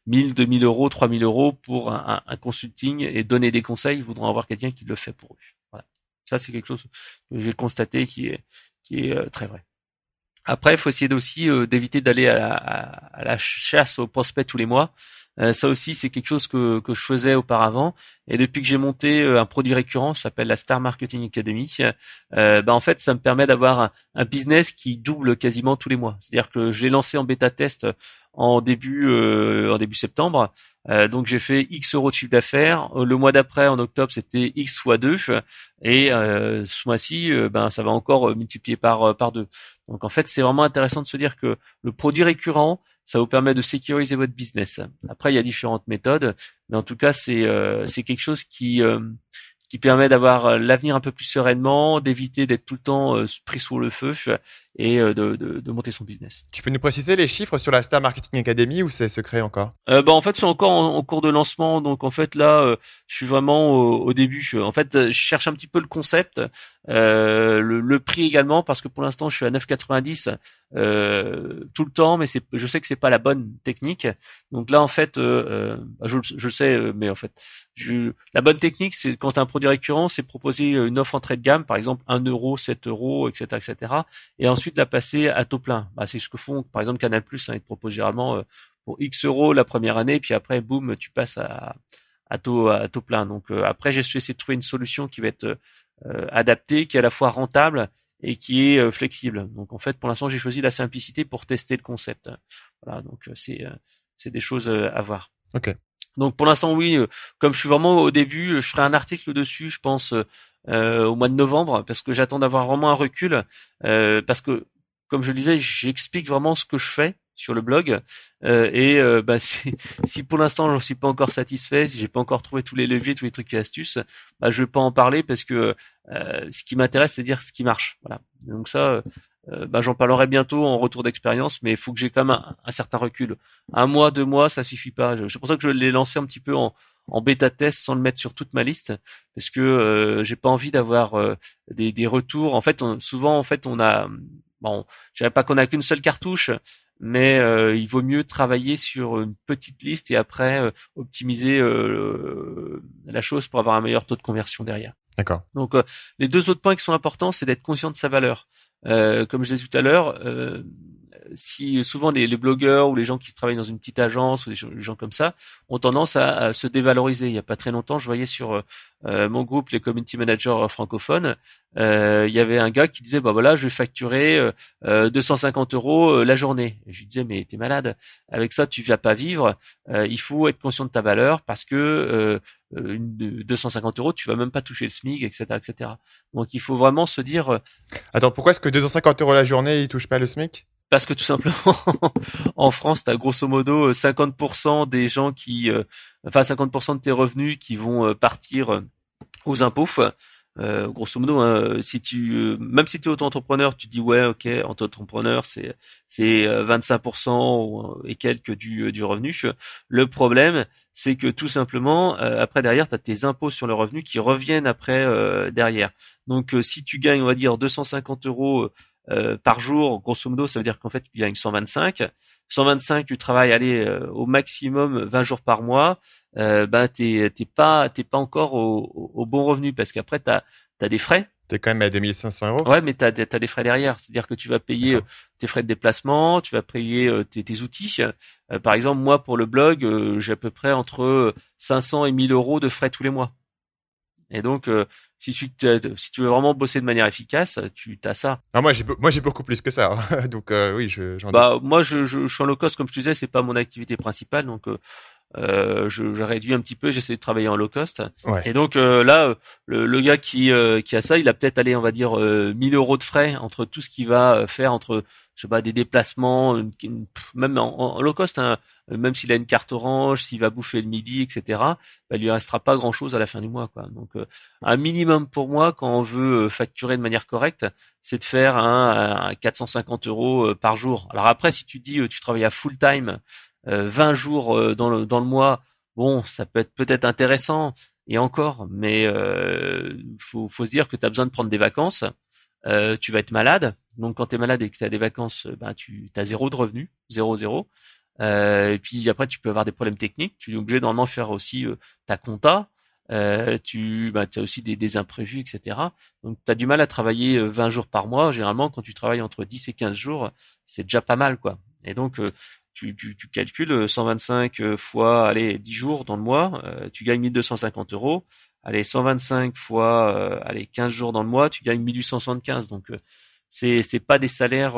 1000, 2000 euros, 3000 euros pour un, un, consulting et donner des conseils. Ils voudront avoir quelqu'un qui le fait pour eux. Voilà. Ça, c'est quelque chose que j'ai constaté qui est, qui est très vrai. Après, il faut essayer aussi euh, d'éviter d'aller à, la chasse aux prospects tous les mois. Euh, ça aussi, c'est quelque chose que, que je faisais auparavant. Et depuis que j'ai monté euh, un produit récurrent, ça s'appelle la Star Marketing Academy, bah, en fait, ça me permet d'avoir un, business qui double quasiment tous les mois. C'est-à-dire que je l'ai lancé en bêta test en début en début septembre. donc j'ai fait X euros de chiffre d'affaires. Le mois d'après, en octobre, c'était X fois 2. Et ce mois-ci, ben ça va encore multiplier par par deux. Donc en fait, c'est vraiment intéressant de se dire que le produit récurrent, ça vous permet de sécuriser votre business. Après, il y a différentes méthodes, mais en tout cas, c'est euh, quelque chose qui euh, qui permet d'avoir euh, l'avenir un peu plus sereinement, d'éviter d'être tout le temps pris sous le feu et euh, de, de, de, monter son business. Tu peux nous préciser les chiffres sur la Star Marketing Academy ou c'est secret encore? Euh, bah, En fait, c'est encore en, cours de lancement. Donc en fait, là, je suis vraiment au, début. en fait, je cherche un petit peu le concept, le, le, prix également, parce que pour l'instant, je suis à 9,90 euh, tout le temps, mais c'est, je sais que c'est pas la bonne technique. Donc là, en fait, euh, je, je le sais, mais en fait, je, la bonne technique, c'est quand tu as un produit récurrent, c'est proposer une offre entrée de gamme, par exemple 1 euro, 7 euros, etc., etc., et ensuite la passer à taux plein. Bah, c'est ce que font, par exemple, Canal+, hein, ils te proposent généralement euh, pour X euros la première année, puis après, boum, tu passes à, à taux à taux plein. Donc euh, après, j'ai essayé de trouver une solution qui va être euh, adaptée, qui est à la fois rentable et qui est flexible. Donc en fait, pour l'instant, j'ai choisi la simplicité pour tester le concept. Voilà, donc c'est c'est des choses à voir. Ok. Donc pour l'instant, oui, comme je suis vraiment au début, je ferai un article dessus, je pense, au mois de novembre, parce que j'attends d'avoir vraiment un recul, euh, parce que, comme je le disais, j'explique vraiment ce que je fais sur le blog, et bah, si, pour l'instant je ne suis pas encore satisfait, si j'ai pas encore trouvé tous les leviers, tous les trucs et astuces, bah, je vais pas en parler parce que ce qui m'intéresse, c'est dire ce qui marche. Voilà. Donc ça, euh, bah, j'en parlerai bientôt en retour d'expérience, mais il faut que j'ai quand même un, certain recul. Un mois, deux mois, ça suffit pas. C'est pour ça que je l'ai lancé un petit peu en, en bêta test sans le mettre sur toute ma liste, parce que euh, j'ai pas envie d'avoir euh, des, des, retours. En fait, souvent, en fait, on a, bon, je dirais pas qu'on a qu'une seule cartouche, mais euh, il vaut mieux travailler sur une petite liste et après optimiser la chose pour avoir un meilleur taux de conversion derrière. D'accord. Donc les deux autres points qui sont importants, c'est d'être conscient de sa valeur. Euh, comme je l'ai dit tout à l'heure, euh, si souvent les, blogueurs ou les gens qui travaillent dans une petite agence ou des gens, comme ça ont tendance à, se dévaloriser. Il y a pas très longtemps, je voyais sur euh, mon groupe les community managers francophones, euh, il y avait un gars qui disait bah voilà, je vais facturer 250 euros la journée. Et je lui disais mais t'es malade. Avec ça, tu vas pas vivre. il faut être conscient de ta valeur parce que une, 250 euros, tu vas même pas toucher le SMIC, etc., etc. Donc il faut vraiment se dire. Attends, pourquoi est-ce que 250 euros la journée, il touche pas le SMIC parce que tout simplement, en France, tu as grosso modo 50% des gens qui, euh, enfin 50% de tes revenus qui vont euh, partir euh, aux impôts. Euh, grosso modo, hein, si tu, même si tu es auto-entrepreneur, tu dis ouais, ok, auto-entrepreneur, c'est c'est 25% et quelques du, du revenu. Le problème, c'est que tout simplement, après derrière, tu as tes impôts sur le revenu qui reviennent après derrière. Donc, si tu gagnes, on va dire 250 euros par jour, grosso modo, ça veut dire qu'en fait, tu gagnes 125. 125, tu travailles aller au maximum 20 jours par mois. Euh, ben t'es pas t'es pas encore au, au, bon revenu parce qu'après tu as, des frais T'es quand même à 2500 euros. Ouais, mais tu as, des frais derrière. C'est-à-dire que tu vas payer euh, tes frais de déplacement, tu vas payer euh, tes, tes outils. Euh, par exemple, moi, pour le blog, j'ai à peu près entre 500 et 1000 euros de frais tous les mois. Et donc, si, tu, si tu veux vraiment bosser de manière efficace, tu as ça. Ah, moi, j'ai moi j'ai beaucoup plus que ça. donc, oui, je, bah, moi, je, je, je, suis en low cost, comme je te disais, c'est pas mon activité principale. Donc, euh, je, je, réduis un petit peu, j'essaie de travailler en low cost. Et donc euh, là, le, le, gars qui, euh, qui a ça, il a peut-être allé, on va dire, 1000 euros de frais entre tout ce qu'il va faire, entre je sais pas des déplacements, même en, low cost, hein, même s'il a une carte orange, s'il va bouffer le midi, etc. Bah, il lui restera pas grand chose à la fin du mois, quoi. Donc un minimum pour moi quand on veut facturer de manière correcte, c'est de faire un, un 450 euros par jour. Alors après, si tu dis tu travailles à full time 20 euh, jours euh, dans le, mois, bon, ça peut être peut-être intéressant, et encore, mais euh, faut, se dire que tu as besoin de prendre des vacances, euh, tu vas être malade, donc quand tu es malade et que tu as des vacances, ben, tu as zéro de revenus, zéro, zéro. Euh, et puis après, tu peux avoir des problèmes techniques, tu es obligé normalement de faire aussi ta compta, euh, tu bah, as aussi des, des, imprévus, etc. Donc tu as du mal à travailler 20 jours par mois. Généralement, quand tu travailles entre 10 et 15 jours, c'est déjà pas mal. quoi. Et donc, tu, tu, tu, calcules 125 euh, fois allez 10 jours dans le mois, euh, tu gagnes 1250 euros. Allez 125 fois euh, allez 15 jours dans le mois, tu gagnes 1875. Donc c'est c'est pas des salaires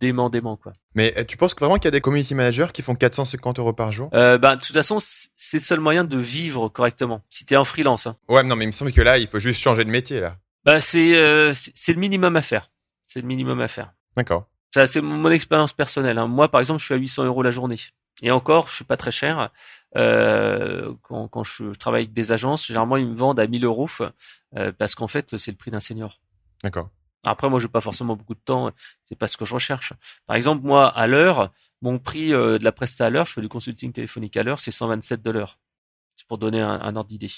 dément dément quoi. Mais tu penses vraiment qu'il y a des community managers qui font 450 euros par jour? Euh, bah, de toute façon c'est le seul moyen de vivre correctement si tu es en freelance. Hein. Ouais non mais il me semble que là il faut juste changer de métier là. Bah c'est c'est le minimum à faire. C'est le minimum à faire. D'accord c'est mon expérience personnelle. Hein. Moi, par exemple, je suis à 800 euros la journée. Et encore, je suis pas très cher. Euh, quand, quand je, travaille avec des agences, généralement, ils me vendent à 1000 euros euh, parce qu'en fait, c'est le prix d'un senior. D'accord. Après, moi, je n'ai pas forcément beaucoup de temps. C'est pas ce que je recherche. Par exemple, moi, à l'heure, mon prix euh, de la presta à l'heure, je fais du consulting téléphonique à l'heure, c'est 127 dollars. C'est pour donner un, un ordre d'idée.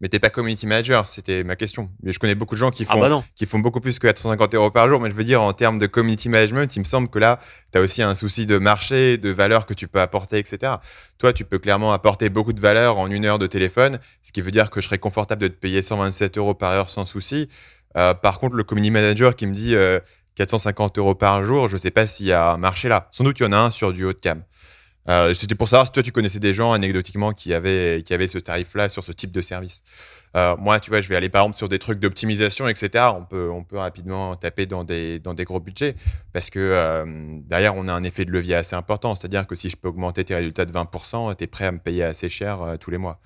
Mais t'es pas community manager, c'était ma question. Mais je connais beaucoup de gens qui ah font, bah qui font beaucoup plus que 450 euros par jour. Mais je veux dire, en termes de community management, il me semble que là, tu as aussi un souci de marché, de valeur que tu peux apporter, etc. Toi, tu peux clairement apporter beaucoup de valeur en une heure de téléphone, ce qui veut dire que je serais confortable de te payer 127 euros par heure sans souci. Euh, par contre, le community manager qui me dit 450 euh, euros par jour, je sais pas s'il y a un marché là. Sans doute, il y en a un sur du haut de gamme. Euh, c'était pour savoir si toi tu connaissais des gens anecdotiquement qui avaient qui avaient ce tarif-là sur ce type de service. Euh, moi, tu vois, je vais aller par exemple sur des trucs d'optimisation, etc. On peut on peut rapidement taper dans des dans des gros budgets parce que derrière on a un effet de levier assez important. C'est-à-dire que si je peux augmenter tes résultats de 20%, tu es prêt à me payer assez cher tous les mois.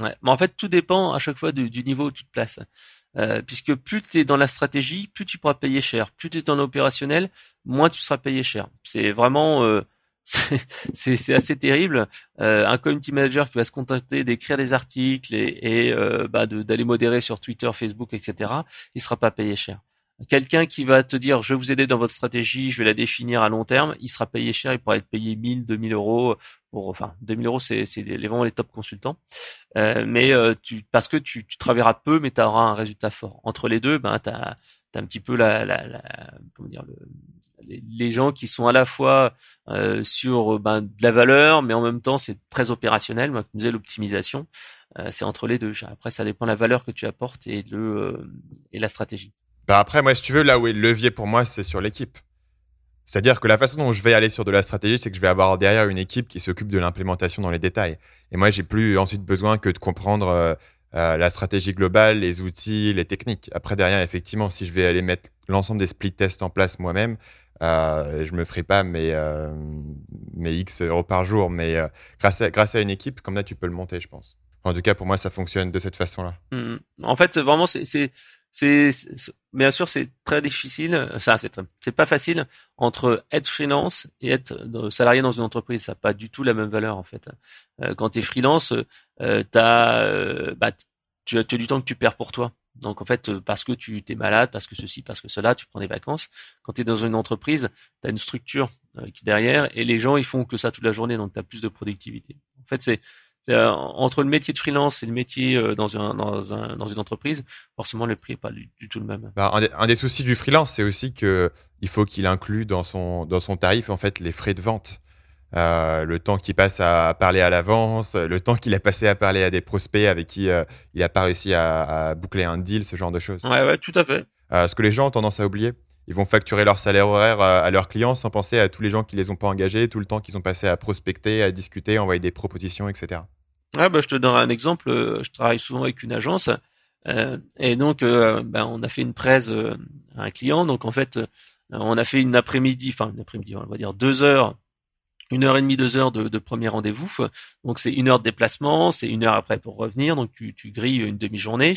Ouais, mais en fait tout dépend à chaque fois du, du niveau où tu te places. Euh, puisque plus tu es dans la stratégie, plus tu pourras payer cher. Plus tu es dans l'opérationnel, moins tu seras payé cher. C'est vraiment euh, c'est assez terrible. Euh, un community manager qui va se contenter d'écrire des articles et, et euh, bah d'aller modérer sur Twitter, Facebook, etc. Il sera pas payé cher. Quelqu'un qui va te dire je vais vous aider dans votre stratégie, je vais la définir à long terme, il sera payé cher, il pourra être payé 1000, 2000 euros pour, enfin 2000 euros c'est c'est vraiment les top consultants, euh, mais euh, tu parce que tu, tu travailleras peu mais tu auras un résultat fort. Entre les deux, ben t'as as un petit peu la, la, la comment dire le, les, gens qui sont à la fois euh, sur ben, de la valeur, mais en même temps c'est très opérationnel. Moi, comme disais, l'optimisation, c'est entre les deux. Après, ça dépend de la valeur que tu apportes et le et la stratégie. Bah après, moi, si tu veux, là où est le levier pour moi, c'est sur l'équipe. C'est-à-dire que la façon dont je vais aller sur de la stratégie, c'est que je vais avoir derrière une équipe qui s'occupe de l'implémentation dans les détails. Et moi, j'ai plus ensuite besoin que de comprendre la stratégie globale, les outils, les techniques. Après, derrière, effectivement, si je vais aller mettre l'ensemble des split tests en place moi-même, euh, je me ferai pas mes, euh, mes X euros par jour, mais euh, grâce, à, grâce à une équipe, comme là, tu peux le monter, je pense. En tout cas, pour moi, ça fonctionne de cette façon-là. Mmh. En fait, vraiment, c'est, c'est, bien sûr, c'est très difficile. Ça, c'est, c'est pas facile entre être freelance et être salarié dans une entreprise. Ça n'a pas du tout la même valeur, en fait. Euh, quand tu es freelance, euh, t'as, bah, tu as, as du temps que tu perds pour toi. Donc en fait, euh, parce que tu t'es malade, parce que ceci, parce que cela, tu prends des vacances. Quand tu es dans une entreprise, tu as une structure euh, qui est derrière et les gens ils font que ça toute la journée, donc tu as plus de productivité. En fait, c'est entre le métier de freelance et le métier dans, un, dans, un, dans une entreprise, forcément le prix n'est pas du, tout le même. Bah, un, des, soucis du freelance, c'est aussi que il faut qu'il inclue dans son, dans son tarif en fait les frais de vente. Euh, le temps qu'il passe à parler à l'avance, le temps qu'il a passé à parler à des prospects avec qui euh, il n'a pas réussi à, boucler un deal, ce genre de choses. Ouais, ouais, tout à fait. Euh, ce que les gens ont tendance à oublier, ils vont facturer leur salaire horaire à leurs clients sans penser à tous les gens qui les ont pas engagés, tout le temps qu'ils ont passé à prospecter, à discuter, à envoyer des propositions, etc. Ouais, bah, je te donne un exemple. Je travaille souvent avec une agence. et donc, ben, on a fait une presse à un client. Donc, en fait, on a fait une après-midi, enfin, une après-midi, on va dire deux heures une heure et demie, deux heures de, premier rendez-vous. Donc c'est une heure de déplacement, c'est une heure après pour revenir. Donc tu, tu grilles une demi-journée.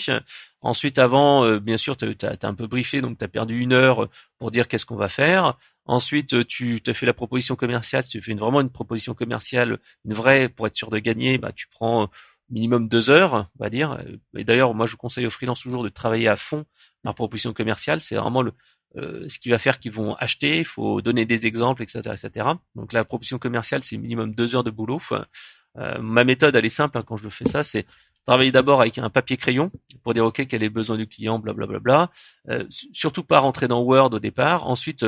Ensuite, avant, euh, bien sûr, tu as, un peu briefé, donc tu as perdu une heure pour dire qu'est-ce qu'on va faire. Ensuite, tu te fais la proposition commerciale. Tu fais une, vraiment une proposition commerciale, une vraie, pour être sûr de gagner, bah, tu prends minimum deux heures, on va dire. Et d'ailleurs, moi, je conseille aux freelances toujours de travailler à fond la proposition commerciale. C'est vraiment le, euh, ce qui va faire qu'ils vont acheter, il faut donner des exemples, etc., etc. Donc la proposition commerciale, c'est minimum deux heures de boulot. Euh, ma méthode, elle est simple hein, quand je fais ça, c'est travailler d'abord avec un papier crayon pour dire ok quel est le besoin du client, blablabla. Bla, bla, bla. Euh, surtout pas rentrer dans Word au départ. Ensuite,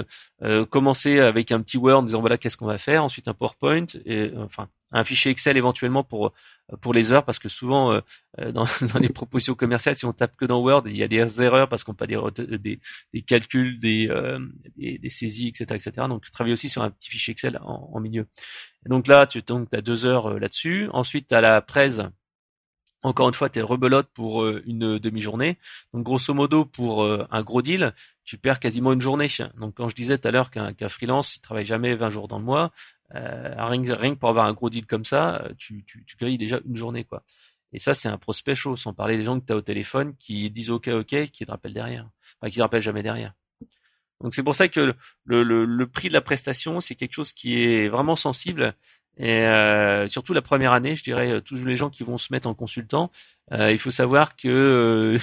commencer avec un petit Word en disant voilà qu'est-ce qu'on va faire. Ensuite un PowerPoint et enfin un fichier Excel éventuellement pour pour les heures parce que souvent euh, euh, dans, les propositions commerciales si on tape que dans Word il y a des erreurs parce qu'on peut des, des, des calculs des, euh, des, saisies etc etc donc travaille aussi sur un petit fichier Excel en, milieu donc là tu donc as deux heures là-dessus ensuite tu la presse encore une fois, tu es rebelote pour une demi-journée. Donc, grosso modo, pour un gros deal, tu perds quasiment une journée. Donc, quand je disais tout à l'heure qu'un freelance, il travaille jamais 20 jours dans le mois, euh, rien, rien, que pour avoir un gros deal comme ça, euh, tu, tu, tu grilles déjà une journée, quoi. Et ça, c'est un prospect chaud, sans parler des gens que tu as au téléphone qui disent OK, OK, qui te rappellent derrière. Enfin, qui te rappellent jamais derrière. Donc c'est pour ça que le, le, le, prix de la prestation, c'est quelque chose qui est vraiment sensible. Et euh, surtout la première année, je dirais, tous les gens qui vont se mettre en consultant, euh, il faut savoir que euh,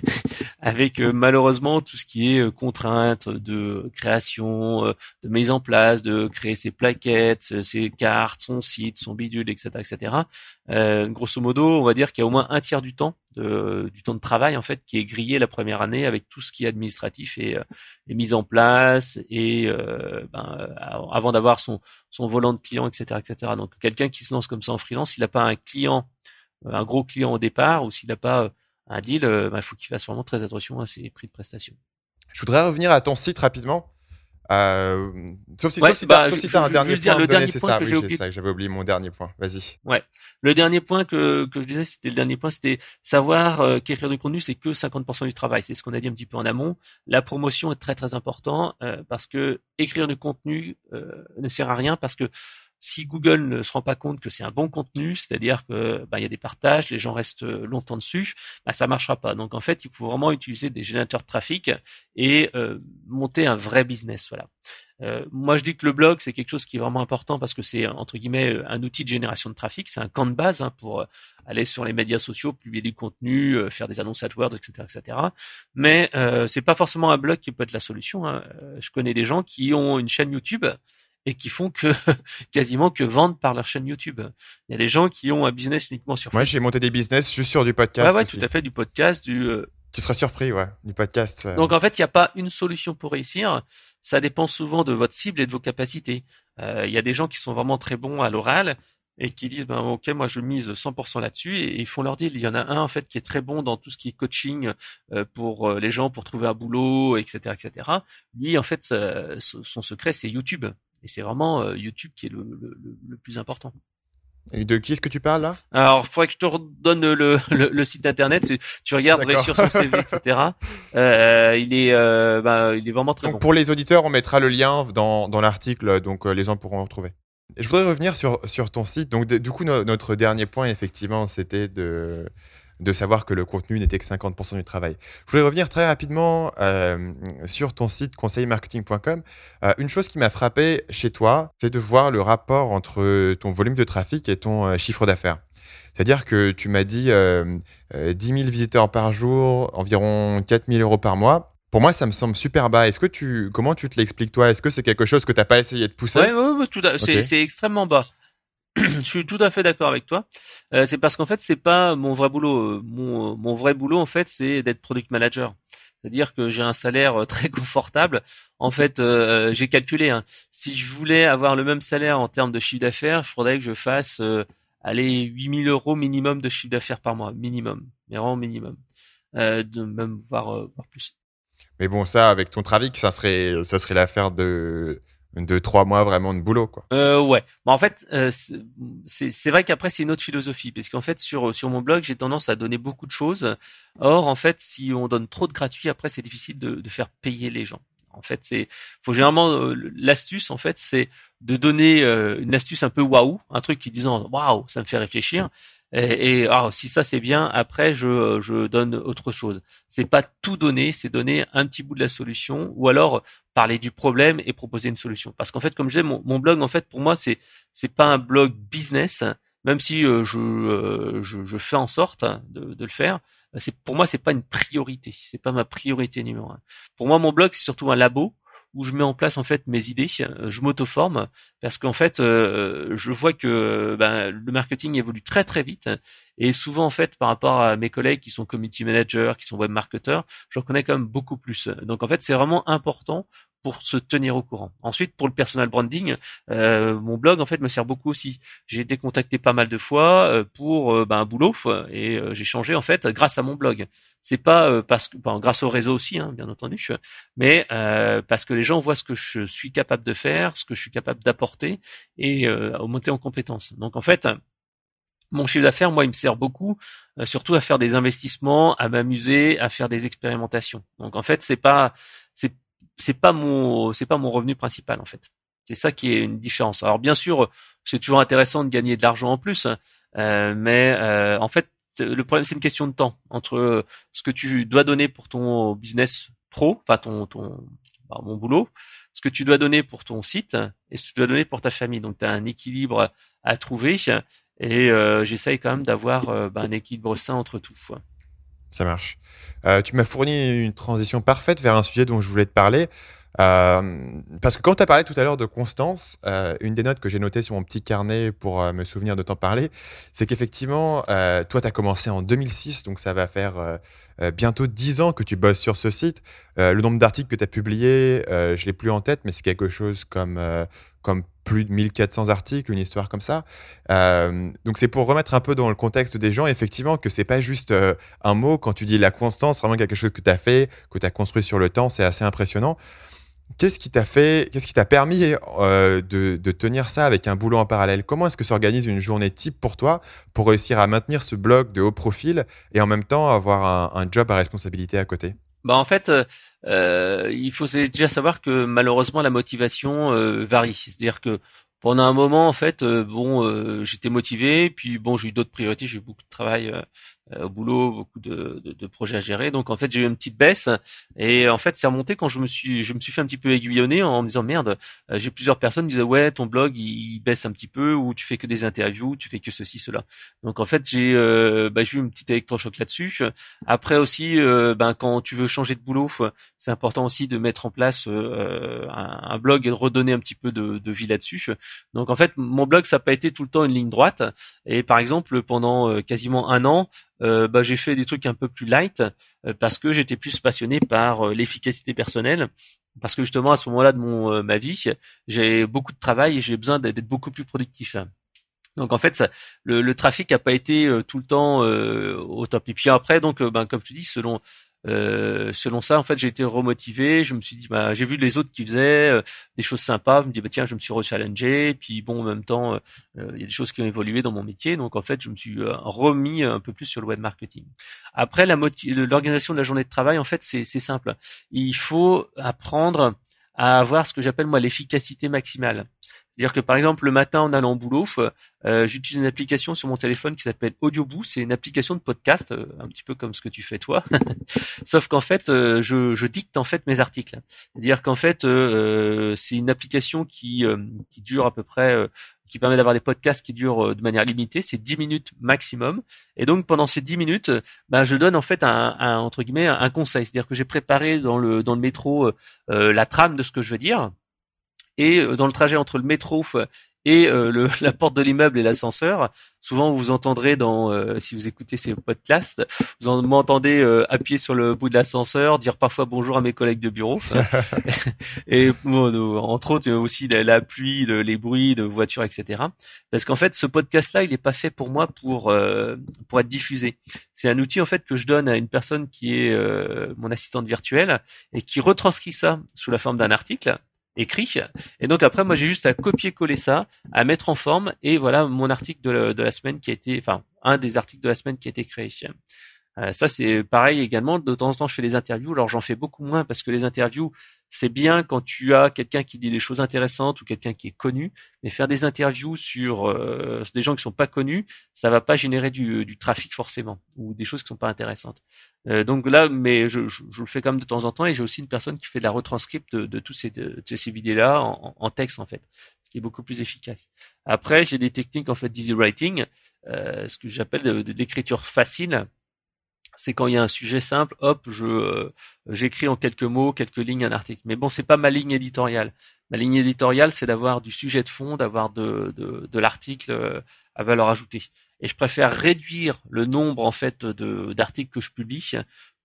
avec euh, malheureusement tout ce qui est contrainte de création, de mise en place, de créer ses plaquettes, ses cartes, son site, son bidule, etc., etc. grosso modo, on va dire qu'il y a au moins un tiers du temps de, du temps de travail en fait qui est grillé la première année avec tout ce qui est administratif et, et mis en place et ben, avant d'avoir son son volant de client, etc., etc. Donc quelqu'un qui se lance comme ça en freelance, il n'a pas un client un gros client au départ ou s'il n'a pas euh, un deal, euh, bah, il faut qu'il fasse vraiment très attention à ses prix de prestation. Je voudrais revenir à ton site rapidement. Euh, sauf si, tu as, un dernier point à me donner, c'est ça. Oui, ça. J'avais oublié mon dernier point. Vas-y. Ouais. Le dernier point que, que je disais, c'était le dernier point, c'était savoir qu'écrire du contenu, c'est que 50% du travail. C'est ce qu'on a dit un petit peu en amont. La promotion est très très important parce que écrire du contenu ne sert à rien parce que si Google ne se rend pas compte que c'est un bon contenu, c'est-à-dire que bah, il y a des partages, les gens restent longtemps dessus, bah, ça marchera pas. Donc en fait, il faut vraiment utiliser des générateurs de trafic et euh, monter un vrai business. Voilà. Euh, moi, je dis que le blog c'est quelque chose qui est vraiment important parce que c'est entre guillemets un outil de génération de trafic, c'est un camp de base hein, pour aller sur les médias sociaux, publier du contenu, euh, faire des annonces AdWords, etc., etc. Mais euh, c'est pas forcément un blog qui peut être la solution. Hein. Je connais des gens qui ont une chaîne YouTube et qui font que quasiment que vendre par leur chaîne YouTube. Il y a des gens qui ont un business uniquement sur. Moi, j'ai monté des business juste sur du podcast. Ouais, ouais, tout à fait, du podcast, du. Euh, tu seras surpris, ouais, du podcast. Euh. Donc en fait, il n'y a pas une solution pour réussir. Ça dépend souvent de votre cible et de vos capacités. Euh, il y a des gens qui sont vraiment très bons à l'oral et qui disent ben ok moi je mise 100% là-dessus et, ils font leur deal. Il y en a un en fait qui est très bon dans tout ce qui est coaching pour les gens pour trouver un boulot etc etc. Lui en fait son secret c'est YouTube. Et c'est vraiment euh, YouTube qui est le, le, le, plus important. Et de qui est-ce que tu parles là? Alors, il faudrait que je te redonne le, le, site internet. Tu regardes sur son CV, etc. Euh, il est, euh, bah, il est vraiment très donc, Pour les auditeurs, on mettra le lien dans, dans l'article, donc euh, les gens pourront en retrouver. je voudrais revenir sur, sur ton site. Donc, du coup, notre dernier point, effectivement, c'était de de savoir que le contenu n'était que 50% du travail. Je voulais revenir très rapidement euh, sur ton site conseilmarketing.com. Euh, une chose qui m'a frappé chez toi, c'est de voir le rapport entre ton volume de trafic et ton euh, chiffre d'affaires. C'est-à-dire que tu m'as dit 10 000 visiteurs par jour, environ 4 000 euros par mois. Pour moi, ça me semble super bas. Est-ce que tu, comment tu te l'expliques toi? Est-ce que c'est quelque chose que tu n'as pas essayé de pousser? Oui, ouais, ouais, c'est extrêmement bas. je suis tout à fait d'accord avec toi. Euh, c'est parce qu'en fait, c'est pas mon vrai boulot. Mon, mon vrai boulot, en fait, c'est d'être product manager. C'est-à-dire que j'ai un salaire très confortable. En fait, euh, j'ai calculé. Hein. Si je voulais avoir le même salaire en termes de chiffre d'affaires, il faudrait que je fasse euh, allez 8000 euros minimum de chiffre d'affaires par mois, minimum, mais vraiment minimum, euh, de même voire, euh, voire plus. Mais bon, ça, avec ton trafic, ça serait, ça serait l'affaire de de trois mois vraiment de boulot, quoi. Euh, ouais. Bon, en fait, euh, c'est c'est vrai qu'après c'est une autre philosophie, parce qu'en fait sur sur mon blog j'ai tendance à donner beaucoup de choses. Or, en fait, si on donne trop de gratuit, après c'est difficile de, de faire payer les gens. En fait, c'est faut généralement euh, l'astuce en fait c'est de donner euh, une astuce un peu waouh, un truc qui disant waouh, ça me fait réfléchir. Et, et alors, si ça c'est bien, après je, je donne autre chose. C'est pas tout donner, c'est donner un petit bout de la solution, ou alors parler du problème et proposer une solution. Parce qu'en fait, comme je disais, mon, mon blog, en fait, pour moi, c'est c'est pas un blog business, même si euh, je, euh, je, je fais en sorte de, de le faire. C'est pour moi, c'est pas une priorité. C'est pas ma priorité numéro un. Pour moi, mon blog, c'est surtout un labo où je mets en place en fait mes idées, euh, je m'auto-forme parce qu'en fait euh, je vois que ben, le marketing évolue très très vite et souvent en fait par rapport à mes collègues qui sont community managers, qui sont web marketeurs, je connais quand même beaucoup plus. Donc en fait c'est vraiment important pour se tenir au courant. Ensuite, pour le personal branding, euh, mon blog en fait me sert beaucoup aussi. J'ai été contacté pas mal de fois euh, pour euh, ben, un boulot et euh, j'ai changé en fait grâce à mon blog. C'est pas euh, parce que, ben, grâce au réseau aussi, hein, bien entendu, mais euh, parce que les gens voient ce que je suis capable de faire, ce que je suis capable d'apporter et augmenter en compétences. Donc en fait, mon chiffre d'affaires, moi, il me sert beaucoup, euh, surtout à faire des investissements, à m'amuser, à faire des expérimentations. Donc en fait, c'est pas c'est c'est pas mon c'est pas mon revenu principal en fait. C'est ça qui est une différence. Alors bien sûr, c'est toujours intéressant de gagner de l'argent en plus, euh, mais euh, en fait, le problème c'est une question de temps entre ce que tu dois donner pour ton business pro, enfin ton ton mon boulot, ce que tu dois donner pour ton site et ce que tu dois donner pour ta famille. Donc tu as un équilibre à trouver et euh, j'essaye quand même d'avoir euh, bah, un équilibre sain entre tout. Ça marche. Euh, tu m'as fourni une transition parfaite vers un sujet dont je voulais te parler. Euh, parce que quand tu as parlé tout à l'heure de constance, euh, une des notes que j'ai notées sur mon petit carnet pour me souvenir de t'en parler, c'est qu'effectivement, toi, tu as commencé en 2006, donc ça va faire bientôt 10 ans que tu bosses sur ce site. le nombre d'articles que tu as publiés, je l'ai plus en tête, mais c'est quelque chose comme, comme plus de 1400 articles, une histoire comme ça. donc c'est pour remettre un peu dans le contexte des gens, effectivement, que c'est pas juste un mot. Quand tu dis la constance, vraiment quelque chose que tu as fait, que tu as construit sur le temps, c'est assez impressionnant. Qu'est-ce qui t'a fait, qu'est-ce qui t'a permis euh, de, tenir ça avec un boulot en parallèle? Comment est-ce que s'organise une journée type pour toi pour réussir à maintenir ce blog de haut profil et en même temps avoir un job à responsabilité à côté? Bah en fait, euh, euh il faut déjà savoir que malheureusement la motivation euh, varie. C'est-à-dire que pendant un moment, en fait, euh, bon, euh, j'étais motivé, puis bon, j'ai eu d'autres priorités, j'ai eu beaucoup de travail euh, au boulot, beaucoup de, de, de, projets à gérer. Donc en fait, j'ai eu une petite baisse et en fait, c'est remonté quand je me suis je me suis fait un petit peu aiguillonner en me disant merde, euh, j'ai plusieurs personnes qui disaient ouais, ton blog il, baisse un petit peu ou tu fais que des interviews, tu fais que ceci cela. Donc en fait, j'ai euh, bah, j'ai eu une petite électrochoc là-dessus. Après aussi euh, ben quand tu veux changer de boulot, c'est important aussi de mettre en place euh, un, un, blog et de redonner un petit peu de, de vie là-dessus. Donc en fait, mon blog ça n'a pas été tout le temps une ligne droite et par exemple pendant quasiment un an euh, bah, j'ai fait des trucs un peu plus light euh, parce que j'étais plus passionné par euh, l'efficacité personnelle. Parce que justement à ce moment-là de mon euh, ma vie, j'ai beaucoup de travail et j'ai besoin d'être beaucoup plus productif. Donc en fait, ça, le, le, trafic n'a pas été tout le temps au top. Et puis après, donc, ben, comme je te dis, selon euh, selon ça, en fait, j'ai été remotivé. Je me suis dit, bah, j'ai vu les autres qui faisaient euh, des choses sympas. Je me dis, bah, tiens, je me suis rechallengé. Puis bon, en même temps, euh, il y a des choses qui ont évolué dans mon métier. Donc en fait, je me suis remis un peu plus sur le web marketing. Après, l'organisation de la journée de travail, en fait, c'est simple. Il faut apprendre à avoir ce que j'appelle moi l'efficacité maximale. C'est-à-dire que par exemple le matin en allant au boulot, euh, j'utilise une application sur mon téléphone qui s'appelle Audioboo. C'est une application de podcast, euh, un petit peu comme ce que tu fais toi. Sauf qu'en fait, euh, je, je, dicte en fait mes articles. C'est-à-dire qu'en fait, euh, c'est une application qui, qui dure à peu près qui permet d'avoir des podcasts qui durent de manière limitée, c'est 10 minutes maximum. Et donc pendant ces 10 minutes, bah, je donne en fait un, un entre guillemets un conseil, c'est-à-dire que j'ai préparé dans le dans le métro la trame de ce que je veux dire et euh, dans le trajet entre le métro et le, la porte de l'immeuble et l'ascenseur. Souvent, vous entendrez dans, si vous écoutez ces podcasts, vous m'entendez appuyer sur le bout de l'ascenseur, dire parfois bonjour à mes collègues de bureau, et entre autres aussi la, pluie, les bruits de voitures, etc. Parce qu'en fait, ce podcast-là, il n'est pas fait pour moi pour pour être diffusé. C'est un outil en fait que je donne à une personne qui est mon assistante virtuelle et qui retranscrit ça sous la forme d'un article écrit. Et donc après, moi, j'ai juste à copier-coller ça, à mettre en forme, et voilà mon article de la, semaine qui a été, enfin, un des articles de la semaine qui a été créé. Euh, ça, c'est pareil également. De temps en temps, je fais des interviews. Alors, j'en fais beaucoup moins parce que les interviews, c'est bien quand tu as quelqu'un qui dit des choses intéressantes ou quelqu'un qui est connu. Mais faire des interviews sur euh, des gens qui sont pas connus, ça va pas générer du, trafic forcément ou des choses qui sont pas intéressantes. Euh, donc là, mais je, le fais quand même de temps en temps et j'ai aussi une personne qui fait de la retranscript de, de tous ces, de, vidéos-là en, texte en fait, ce qui est beaucoup plus efficace. Après, j'ai des techniques en fait d'easy writing, ce que j'appelle de, l'écriture facile c'est quand il y a un sujet simple, hop, je euh, j'écris en quelques mots, quelques lignes un article. Mais bon, c'est pas ma ligne éditoriale. Ma ligne éditoriale, c'est d'avoir du sujet de fond, d'avoir de, de, de l'article euh, à valeur ajoutée. Et je préfère réduire le nombre en fait de d'articles que je publie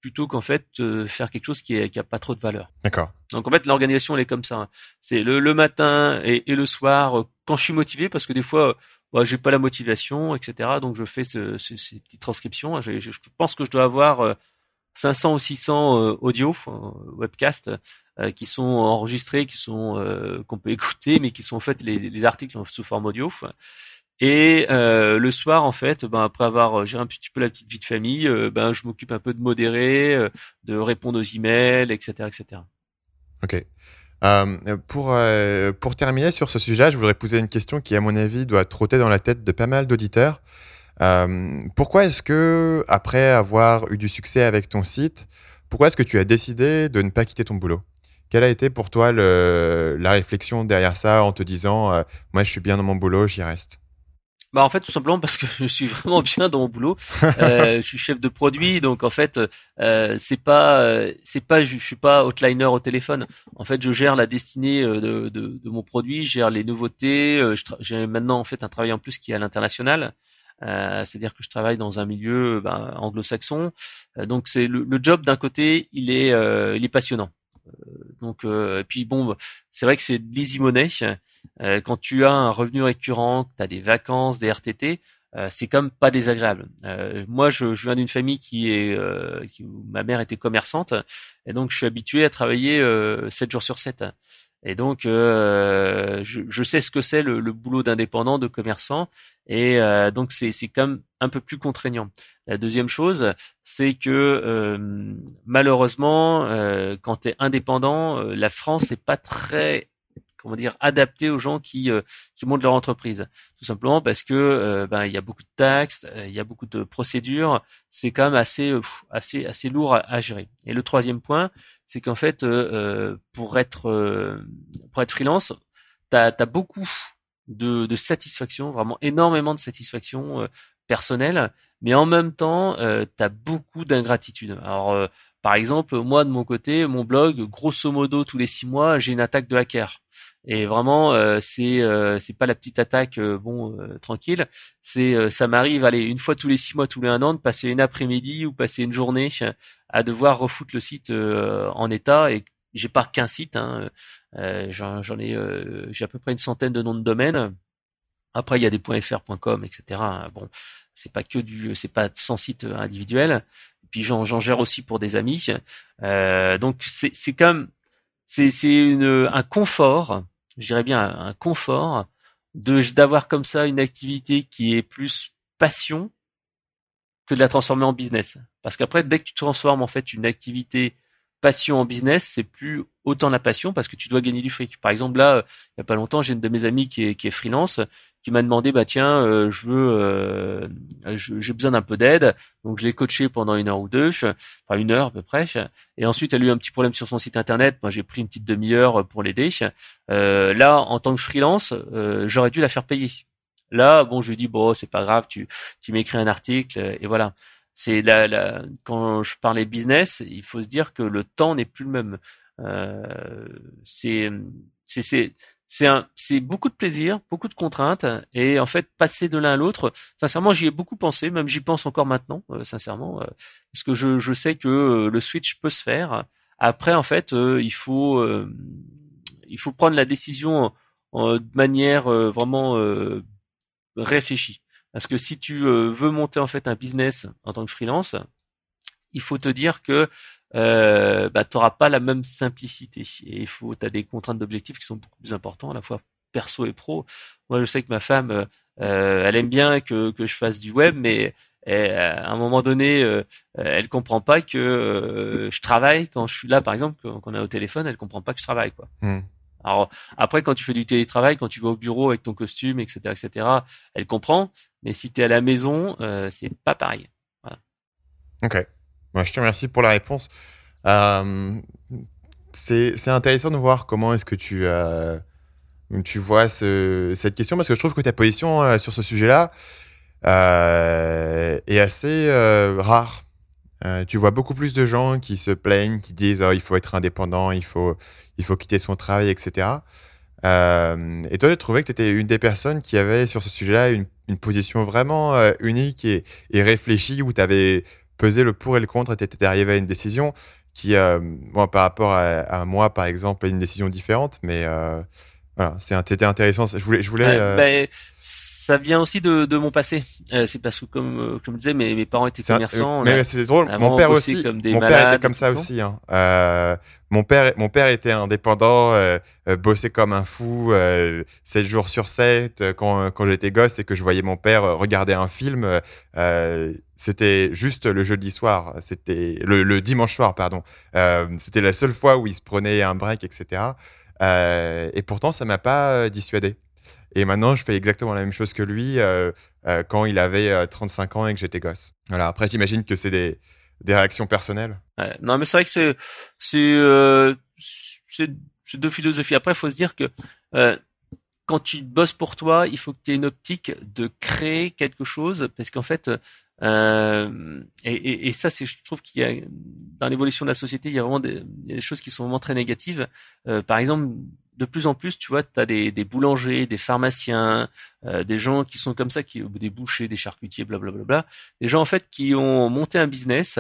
plutôt qu'en fait euh, faire quelque chose qui, est, qui a pas trop de valeur. D'accord. Donc en fait l'organisation elle est comme ça. C'est le, le matin et, et, le soir quand je suis motivé parce que des fois bah, j'ai pas la motivation, etc. Donc je fais ce, ce, ces petites transcriptions. Je, pense que je dois avoir 500 euh, ou 600 euh, audio, webcasts, euh, qui sont enregistrés, qui sont qu'on peut écouter, mais qui sont en fait les, les articles sous forme audio. Et euh, le soir, en fait, ben, après avoir géré un petit peu la petite vie de famille, ben, je m'occupe un peu de modérer, de répondre aux emails, etc., etc. Ok. Euh, pour, euh, pour terminer sur ce sujet, je voudrais poser une question qui, à mon avis, doit trotter dans la tête de pas mal d'auditeurs. Euh, pourquoi est-ce que, après avoir eu du succès avec ton site, pourquoi est-ce que tu as décidé de ne pas quitter ton boulot? Quelle a été pour toi la réflexion derrière ça en te disant, moi je suis bien dans mon boulot, j'y reste bah en fait tout simplement parce que je suis vraiment bien dans mon boulot. Euh, je suis chef de produit, donc en fait euh, c'est pas c'est pas je, suis pas outliner au téléphone. En fait je gère la destinée euh, de, de, de mon produit, je gère les nouveautés. Euh, j'ai maintenant en fait un travail en plus qui est à l'international. Euh, c'est-à-dire que je travaille dans un milieu ben, anglo-saxon. donc c'est le, le, job d'un côté, il est il est passionnant. Donc, euh, et puis bon, c'est vrai que c'est l'easy money. Euh, quand tu as un revenu récurrent, tu as des vacances, des RTT, euh, c'est comme pas désagréable. moi, je, je viens d'une famille qui est, qui, où ma mère était commerçante, et donc je suis habitué à travailler 7 jours sur 7. Et donc, euh, je, je, sais ce que c'est le, le, boulot d'indépendant, de commerçant, et euh, donc c'est c'est comme un peu plus contraignant. La deuxième chose, c'est que euh, malheureusement, euh, quand tu es indépendant, euh, la France n'est pas très comment dire adapté aux gens qui euh, qui montent leur entreprise. Tout simplement parce que euh, ben il y a beaucoup de taxes euh, il y a beaucoup de procédures. C'est quand même assez assez assez lourd à, gérer. Et le troisième point c'est qu'en fait pour être pour être freelance tu as, beaucoup de, de satisfaction vraiment énormément de satisfaction personnelle. Mais en même temps tu as beaucoup d'ingratitude. Alors par exemple, moi de mon côté, mon blog, grosso modo tous les six mois, j'ai une attaque de hacker. Et vraiment, euh, c'est euh, c'est pas la petite attaque euh, bon tranquille. C'est ça m'arrive allez une fois tous les six mois, tous les un an, de passer une après-midi ou passer une journée à devoir refoutre le site en état. Et j'ai pas qu'un site, hein, j'en ai j'ai à peu près une centaine de noms de domaines. Après, il y a des .fr, .com, etc. Bon, c'est pas que du, c'est pas sans site individuel. Puis j'en gère aussi pour des amis. donc c'est c'est comme c'est c'est un confort je dirais bien un, confort de d'avoir comme ça une activité qui est plus passion que de la transformer en business. Parce qu'après, dès que tu transformes en fait une activité passion en business, c'est plus autant la passion parce que tu dois gagner du fric. Par exemple, là, il y a pas longtemps, j'ai une de mes amies qui est, qui est freelance, qui m'a demandé, bah tiens, euh, je veux, euh, j'ai besoin d'un peu d'aide, donc je l'ai coaché pendant une heure ou deux, enfin une heure à peu près, et ensuite elle a eu un petit problème sur son site internet, moi j'ai pris une petite demi-heure pour l'aider. Euh, là, en tant que freelance, euh, j'aurais dû la faire payer. Là, bon, je lui dis bon, c'est pas grave, tu, tu m'écris un article et voilà c'est la, quand je parlais business, il faut se dire que le temps n'est plus le même. Euh, c'est c'est beaucoup de plaisir, beaucoup de contraintes, et en fait, passer de l'un à l'autre, sincèrement, j'y ai beaucoup pensé, même j'y pense encore maintenant, euh, sincèrement, euh, parce que je, je sais que euh, le switch peut se faire. Après, en fait, il faut, il faut prendre la décision de manière vraiment réfléchie. Parce que si tu veux monter en fait un business en tant que freelance, il faut te dire que euh, bah, tu n'auras pas la même simplicité. Et il faut, tu as des contraintes d'objectifs qui sont beaucoup plus importantes, à la fois perso et pro. Moi, je sais que ma femme, euh, elle aime bien que, que je fasse du web, mais à un moment donné, euh, elle comprend pas que euh, je travaille quand je suis là, par exemple, quand on est au téléphone, elle comprend pas que je travaille, quoi. Hmm. Alors après, quand tu fais du télétravail, quand tu vas au bureau avec ton costume, etc., etc., elle comprend. Mais si tu es à la maison, euh, c'est pas pareil. Voilà. Ok je te remercie pour la réponse. Euh, c'est intéressant de voir comment est-ce que tu, euh, tu vois cette question, parce que je trouve que ta position euh, sur ce sujet-là est assez rare. Tu vois beaucoup plus de gens qui se plaignent, qui disent oh, il faut être indépendant, il faut, il faut quitter son travail, etc. et toi, j'ai trouvé que tu étais une des personnes qui avait sur ce sujet-là une, une, position vraiment unique et, et réfléchie, où tu avais peser le pour et le contre et tu arrivé à une décision qui, euh, par rapport à, moi, par exemple, est une décision différente, mais euh, voilà, c'était intéressant. Je voulais, je voulais. Euh, ben, ça vient aussi de, de mon passé. Euh, c'est parce que, comme, comme je disais, mes, mes parents étaient commerçants. mais c'est drôle. Mon père aussi. mon père était comme ça aussi. Hein. Euh, mon père, mon père était indépendant, euh, bossait comme un fou, 7 jours sur 7. Quand, quand j'étais gosse et que je voyais mon père regarder un film, c'était juste le jeudi soir. C'était le, le, dimanche soir, pardon. c'était la seule fois où il se prenait un break, etc. Euh, et pourtant, ça m'a pas euh, dissuadé. Et maintenant, je fais exactement la même chose que lui euh, quand il avait 35 ans et que j'étais gosse. Voilà. Après, j'imagine que c'est des, des réactions personnelles. non, mais c'est vrai que c'est c'est c'est deux philosophies. Après, il faut se dire que quand tu bosses pour toi, il faut que tu aies une optique de créer quelque chose, parce qu'en fait, euh, et, et, et, ça, c'est, je trouve qu'il y a dans l'évolution de la société, il y a vraiment des, des choses qui sont vraiment très négatives. Euh, par exemple, de plus en plus, tu vois, tu as des, des, boulangers, des pharmaciens, euh, des gens qui sont comme ça, qui des bouchers, des charcutiers, blablabla, bla, bla, des gens en fait qui ont monté un business.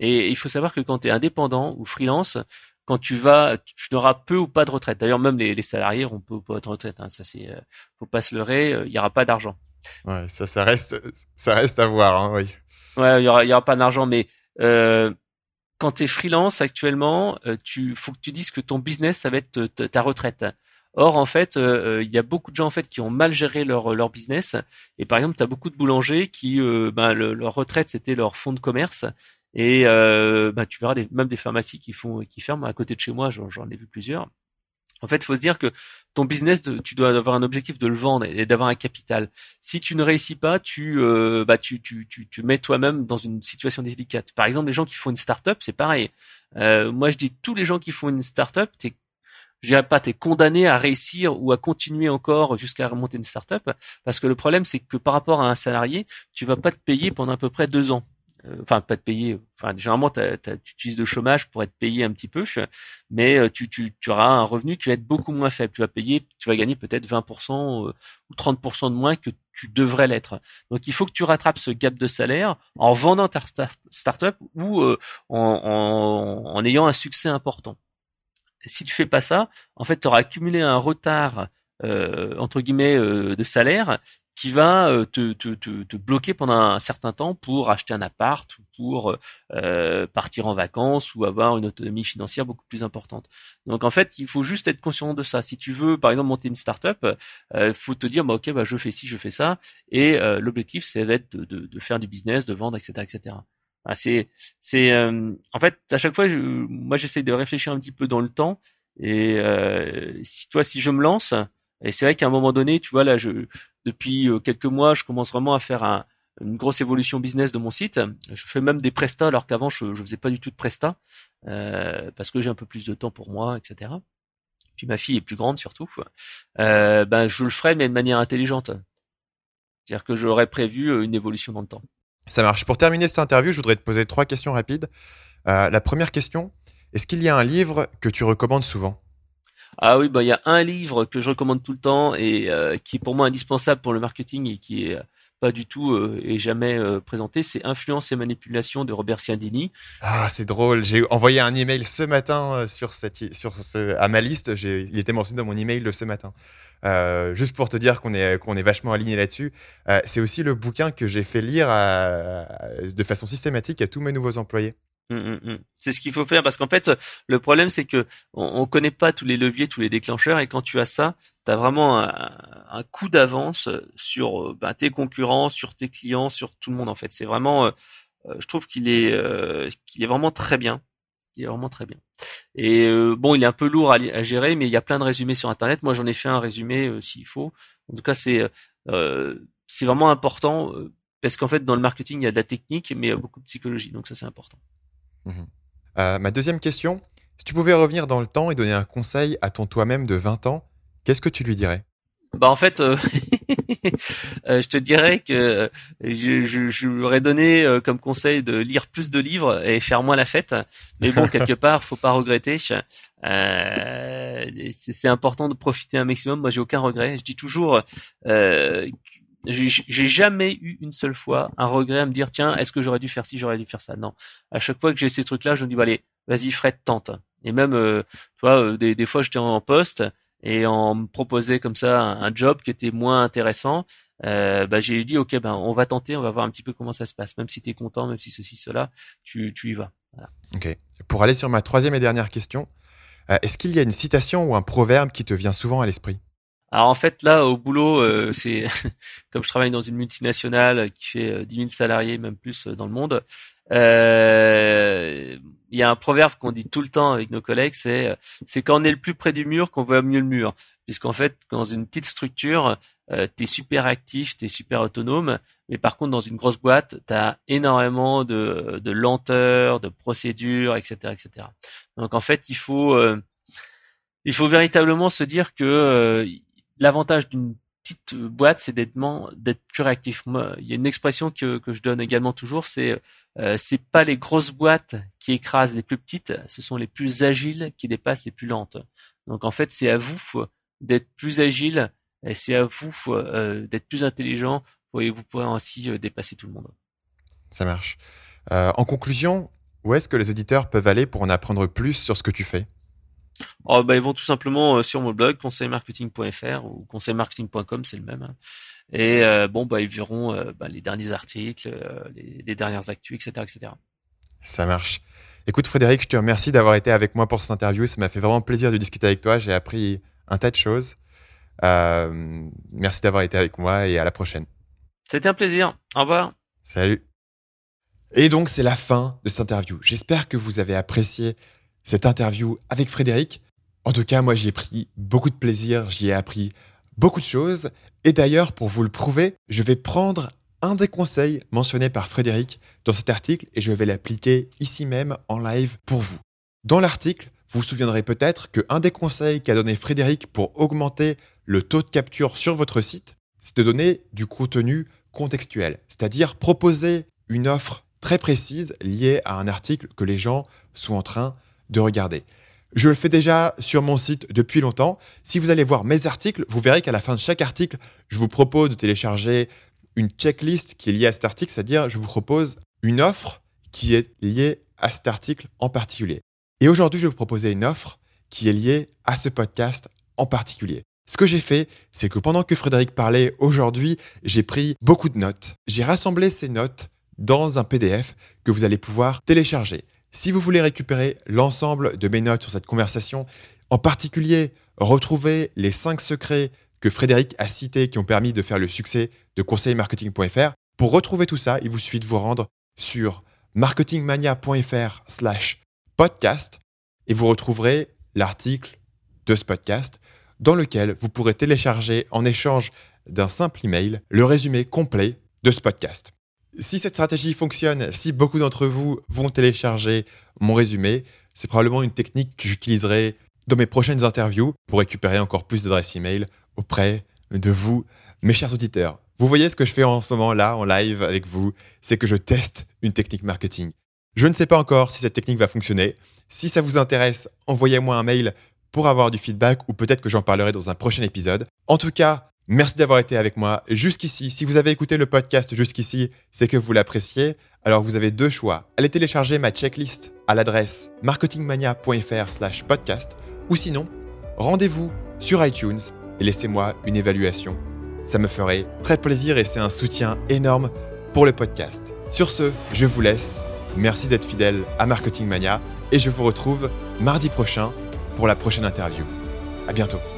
Et il faut savoir que quand tu es indépendant ou freelance, quand tu vas, tu n'auras peu ou pas de retraite. D'ailleurs, même les, les salariés ont peu ou pas de retraite. Hein. Ça, c'est, euh, faut pas se leurrer. Il y aura pas d'argent. Ouais, ça, reste, ça reste à voir, hein, oui. Ouais, il y aura, pas d'argent, mais euh, quand tu es freelance actuellement, euh, tu faut que tu dises que ton business ça va être ta retraite. Or en fait, euh, il y a beaucoup de gens en fait qui ont mal géré leur leur business. Et par exemple, tu as beaucoup de boulangers qui, ben, leur retraite c'était leur fonds de commerce. Et ben, tu verras même des pharmacies qui font qui ferment à côté de chez moi. J'en ai vu plusieurs. En fait, il faut se dire que ton business, tu dois avoir un objectif de le vendre et d'avoir un capital. Si tu ne réussis pas, tu, euh, bah, tu, tu, mets toi-même dans une situation délicate. Par exemple, les gens qui font une start-up, c'est pareil. Euh, moi, je dis tous les gens qui font une start-up, t'es je dirais pas, tu es condamné à réussir ou à continuer encore jusqu'à remonter une start-up, parce que le problème, c'est que par rapport à un salarié, tu vas pas te payer pendant à peu près deux ans. Euh, enfin pas te payer, enfin généralement tu utilises le chômage pour être payé un petit peu, mais euh, tu, tu, tu, auras un revenu qui va être beaucoup moins faible. Tu vas payer, tu vas gagner peut-être 20% euh, ou 30% de moins que tu devrais l'être. Donc il faut que tu rattrapes ce gap de salaire en vendant ta startup ou en, en, en, ayant un succès important. Si tu fais pas ça, en fait tu auras accumulé un retard euh, entre guillemets de salaire qui va euh, te, te, te, bloquer pendant un certain temps pour acheter un appart ou pour euh, partir en vacances ou avoir une autonomie financière beaucoup plus importante. Donc en fait, il faut juste être conscient de ça. Si tu veux, par exemple, monter une startup, il euh, faut te dire, bah, ok, bah, je fais ci, je fais ça, et euh, l'objectif, c'est d'être de, de, de, faire du business, de vendre, etc., etc. Ah, c'est, c'est, en fait, à chaque fois, je, moi, j'essaie de réfléchir un petit peu dans le temps. Et si toi, si je me lance, et c'est vrai qu'à un moment donné, tu vois, là, je, depuis euh, quelques mois, je commence vraiment à faire un, une grosse évolution business de mon site. Je fais même des prestats alors qu'avant je, ne faisais pas du tout de prestats euh, parce que j'ai un peu plus de temps pour moi, etc. Puis ma fille est plus grande surtout. Euh, ben je le ferai mais de manière intelligente. C'est-à-dire que j'aurais prévu euh, une évolution dans le temps. Ça marche. Pour terminer cette interview, je voudrais te poser trois questions rapides. La première question est-ce qu'il y a un livre que tu recommandes souvent? Ah oui, bah il y a un livre que je recommande tout le temps et euh, qui est pour moi indispensable pour le marketing et qui est pas du tout euh, et jamais euh, présenté, c'est Influence et manipulation de Robert Cialdini. Ah, c'est drôle. J'ai envoyé un email ce matin sur cette sur ce, à ma liste. Il était mentionné dans mon email de ce matin. juste pour te dire qu'on est, qu'on est vachement aligné là-dessus. c'est aussi le bouquin que j'ai fait lire de façon systématique à tous mes nouveaux employés. Mmh, mmh, mmh. C'est ce qu'il faut faire parce qu'en fait, le problème c'est que on, connaît pas tous les leviers, tous les déclencheurs et quand tu as ça, tu as vraiment un, coup d'avance sur euh, bah, tes concurrents, sur tes clients, sur tout le monde en fait. C'est vraiment, euh, euh, je trouve qu'il est, qu'il est vraiment très bien. Il est vraiment très bien. Et bon, il est un peu lourd à, gérer, mais il y a plein de résumés sur internet. Moi, j'en ai fait un résumé s'il faut. En tout cas, c'est c'est vraiment important parce qu'en fait, dans le marketing, il y a de la technique, mais il y a beaucoup de psychologie. Donc ça, c'est important. Mhm. Euh, ma deuxième question, si tu pouvais revenir dans le temps et donner un conseil à ton toi-même de 20 ans, qu'est-ce que tu lui dirais? Bah en fait, euh, euh, je te dirais que je, je, lui aurais donné comme conseil de lire plus de livres et faire moins la fête. Mais bon, quelque part, faut pas regretter. c'est important de profiter un maximum. Moi, j'ai aucun regret. Je dis toujours j'ai jamais eu une seule fois un regret à me dire tiens est-ce que j'aurais dû faire ci j'aurais dû faire ça? Non. À chaque fois que j'ai ces trucs là je me dis bah allez vas-y Fred tente. Et même euh, tu vois euh, des, des fois j'étais en poste et on me proposait comme ça un, job qui était moins intéressant euh, bah j'ai dit ok ben on va tenter on va voir un petit peu comment ça se passe. Même si tu es content même si ceci cela tu, tu y vas. Voilà. ok. Pour aller sur ma troisième et dernière question euh, est-ce qu'il y a une citation ou un proverbe qui te vient souvent à l'esprit? Alors en fait là au boulot, euh, c'est comme je travaille dans une multinationale qui fait 10 euh, 000 salariés, même plus euh, dans le monde. Il y a un proverbe qu'on dit tout le temps avec nos collègues, c'est c'est quand on est le plus près du mur qu'on voit mieux le mur. Puisqu'en fait, dans une petite structure, euh, tu es super actif, tu es super autonome, mais par contre dans une grosse boîte, tu as énormément de, de lenteur, de procédures, etc., etc. Donc en fait, il faut il faut véritablement se dire que l'avantage d'une petite boîte, c'est d'être plus réactif. Il y a une expression que, je donne également toujours, c'est euh, c'est pas les grosses boîtes qui écrasent les plus petites, ce sont les plus agiles qui dépassent les plus lentes. Donc en fait, c'est à vous d'être plus agile et c'est à vous euh, d'être plus intelligent et vous pourrez ainsi euh, dépasser tout le monde. Ça marche. Euh, en conclusion, où est-ce que les éditeurs peuvent aller pour en apprendre plus sur ce que tu fais? Oh, bah, ils vont tout simplement euh, sur mon blog conseilmarketing.fr ou conseilmarketing.com, c'est le même. Hein. Et euh, bon, bah, ils verront euh, bah, les derniers articles, les, dernières actus, etc., etc. Ça marche. Écoute, Frédéric, je te remercie d'avoir été avec moi pour cette interview. Ça m'a fait vraiment plaisir de discuter avec toi. J'ai appris un tas de choses. merci d'avoir été avec moi et à la prochaine. C'était un plaisir. Au revoir. Salut. Et donc, c'est la fin de cette interview. J'espère que vous avez apprécié cette interview avec Frédéric. En tout cas, moi, j'y ai pris beaucoup de plaisir, j'y ai appris beaucoup de choses. Et d'ailleurs, pour vous le prouver, je vais prendre un des conseils mentionnés par Frédéric dans cet article et je vais l'appliquer ici même en live pour vous. Dans l'article, vous vous souviendrez peut-être que un des conseils qu'a donné Frédéric pour augmenter le taux de capture sur votre site, c'est de donner du contenu contextuel, c'est-à-dire proposer une offre très précise liée à un article que les gens sont en train de regarder. Je le fais déjà sur mon site depuis longtemps. Si vous allez voir mes articles, vous verrez qu'à la fin de chaque article, je vous propose de télécharger une checklist qui est liée à cet article, c'est-à-dire je vous propose une offre qui est liée à cet article en particulier. Et aujourd'hui, je vais vous proposer une offre qui est liée à ce podcast en particulier. Ce que j'ai fait, c'est que pendant que Frédéric parlait aujourd'hui, j'ai pris beaucoup de notes. J'ai rassemblé ces notes dans un PDF que vous allez pouvoir télécharger. Si vous voulez récupérer l'ensemble de mes notes sur cette conversation, en particulier retrouver les 5 secrets que Frédéric a cités qui ont permis de faire le succès de conseilmarketing.fr, pour retrouver tout ça, il vous suffit de vous rendre sur marketingmania.fr slash podcast et vous retrouverez l'article de ce podcast dans lequel vous pourrez télécharger en échange d'un simple email le résumé complet de ce podcast. Si cette stratégie fonctionne, si beaucoup d'entre vous vont télécharger mon résumé, c'est probablement une technique que j'utiliserai dans mes prochaines interviews pour récupérer encore plus d'adresses email auprès de vous, mes chers auditeurs. Vous voyez ce que je fais en ce moment là, en live avec vous, c'est que je teste une technique marketing. Je ne sais pas encore si cette technique va fonctionner. Si ça vous intéresse, envoyez-moi un mail pour avoir du feedback ou peut-être que j'en parlerai dans un prochain épisode. En tout cas, merci d'avoir été avec moi jusqu'ici. Si vous avez écouté le podcast jusqu'ici, c'est que vous l'appréciez. Alors vous avez deux choix. Allez télécharger ma checklist à l'adresse marketingmania.fr podcast ou sinon, rendez-vous sur iTunes et laissez-moi une évaluation. Ça me ferait très plaisir et c'est un soutien énorme pour le podcast. Sur ce, je vous laisse. Merci d'être fidèle à Marketing Mania et je vous retrouve mardi prochain pour la prochaine interview. À bientôt.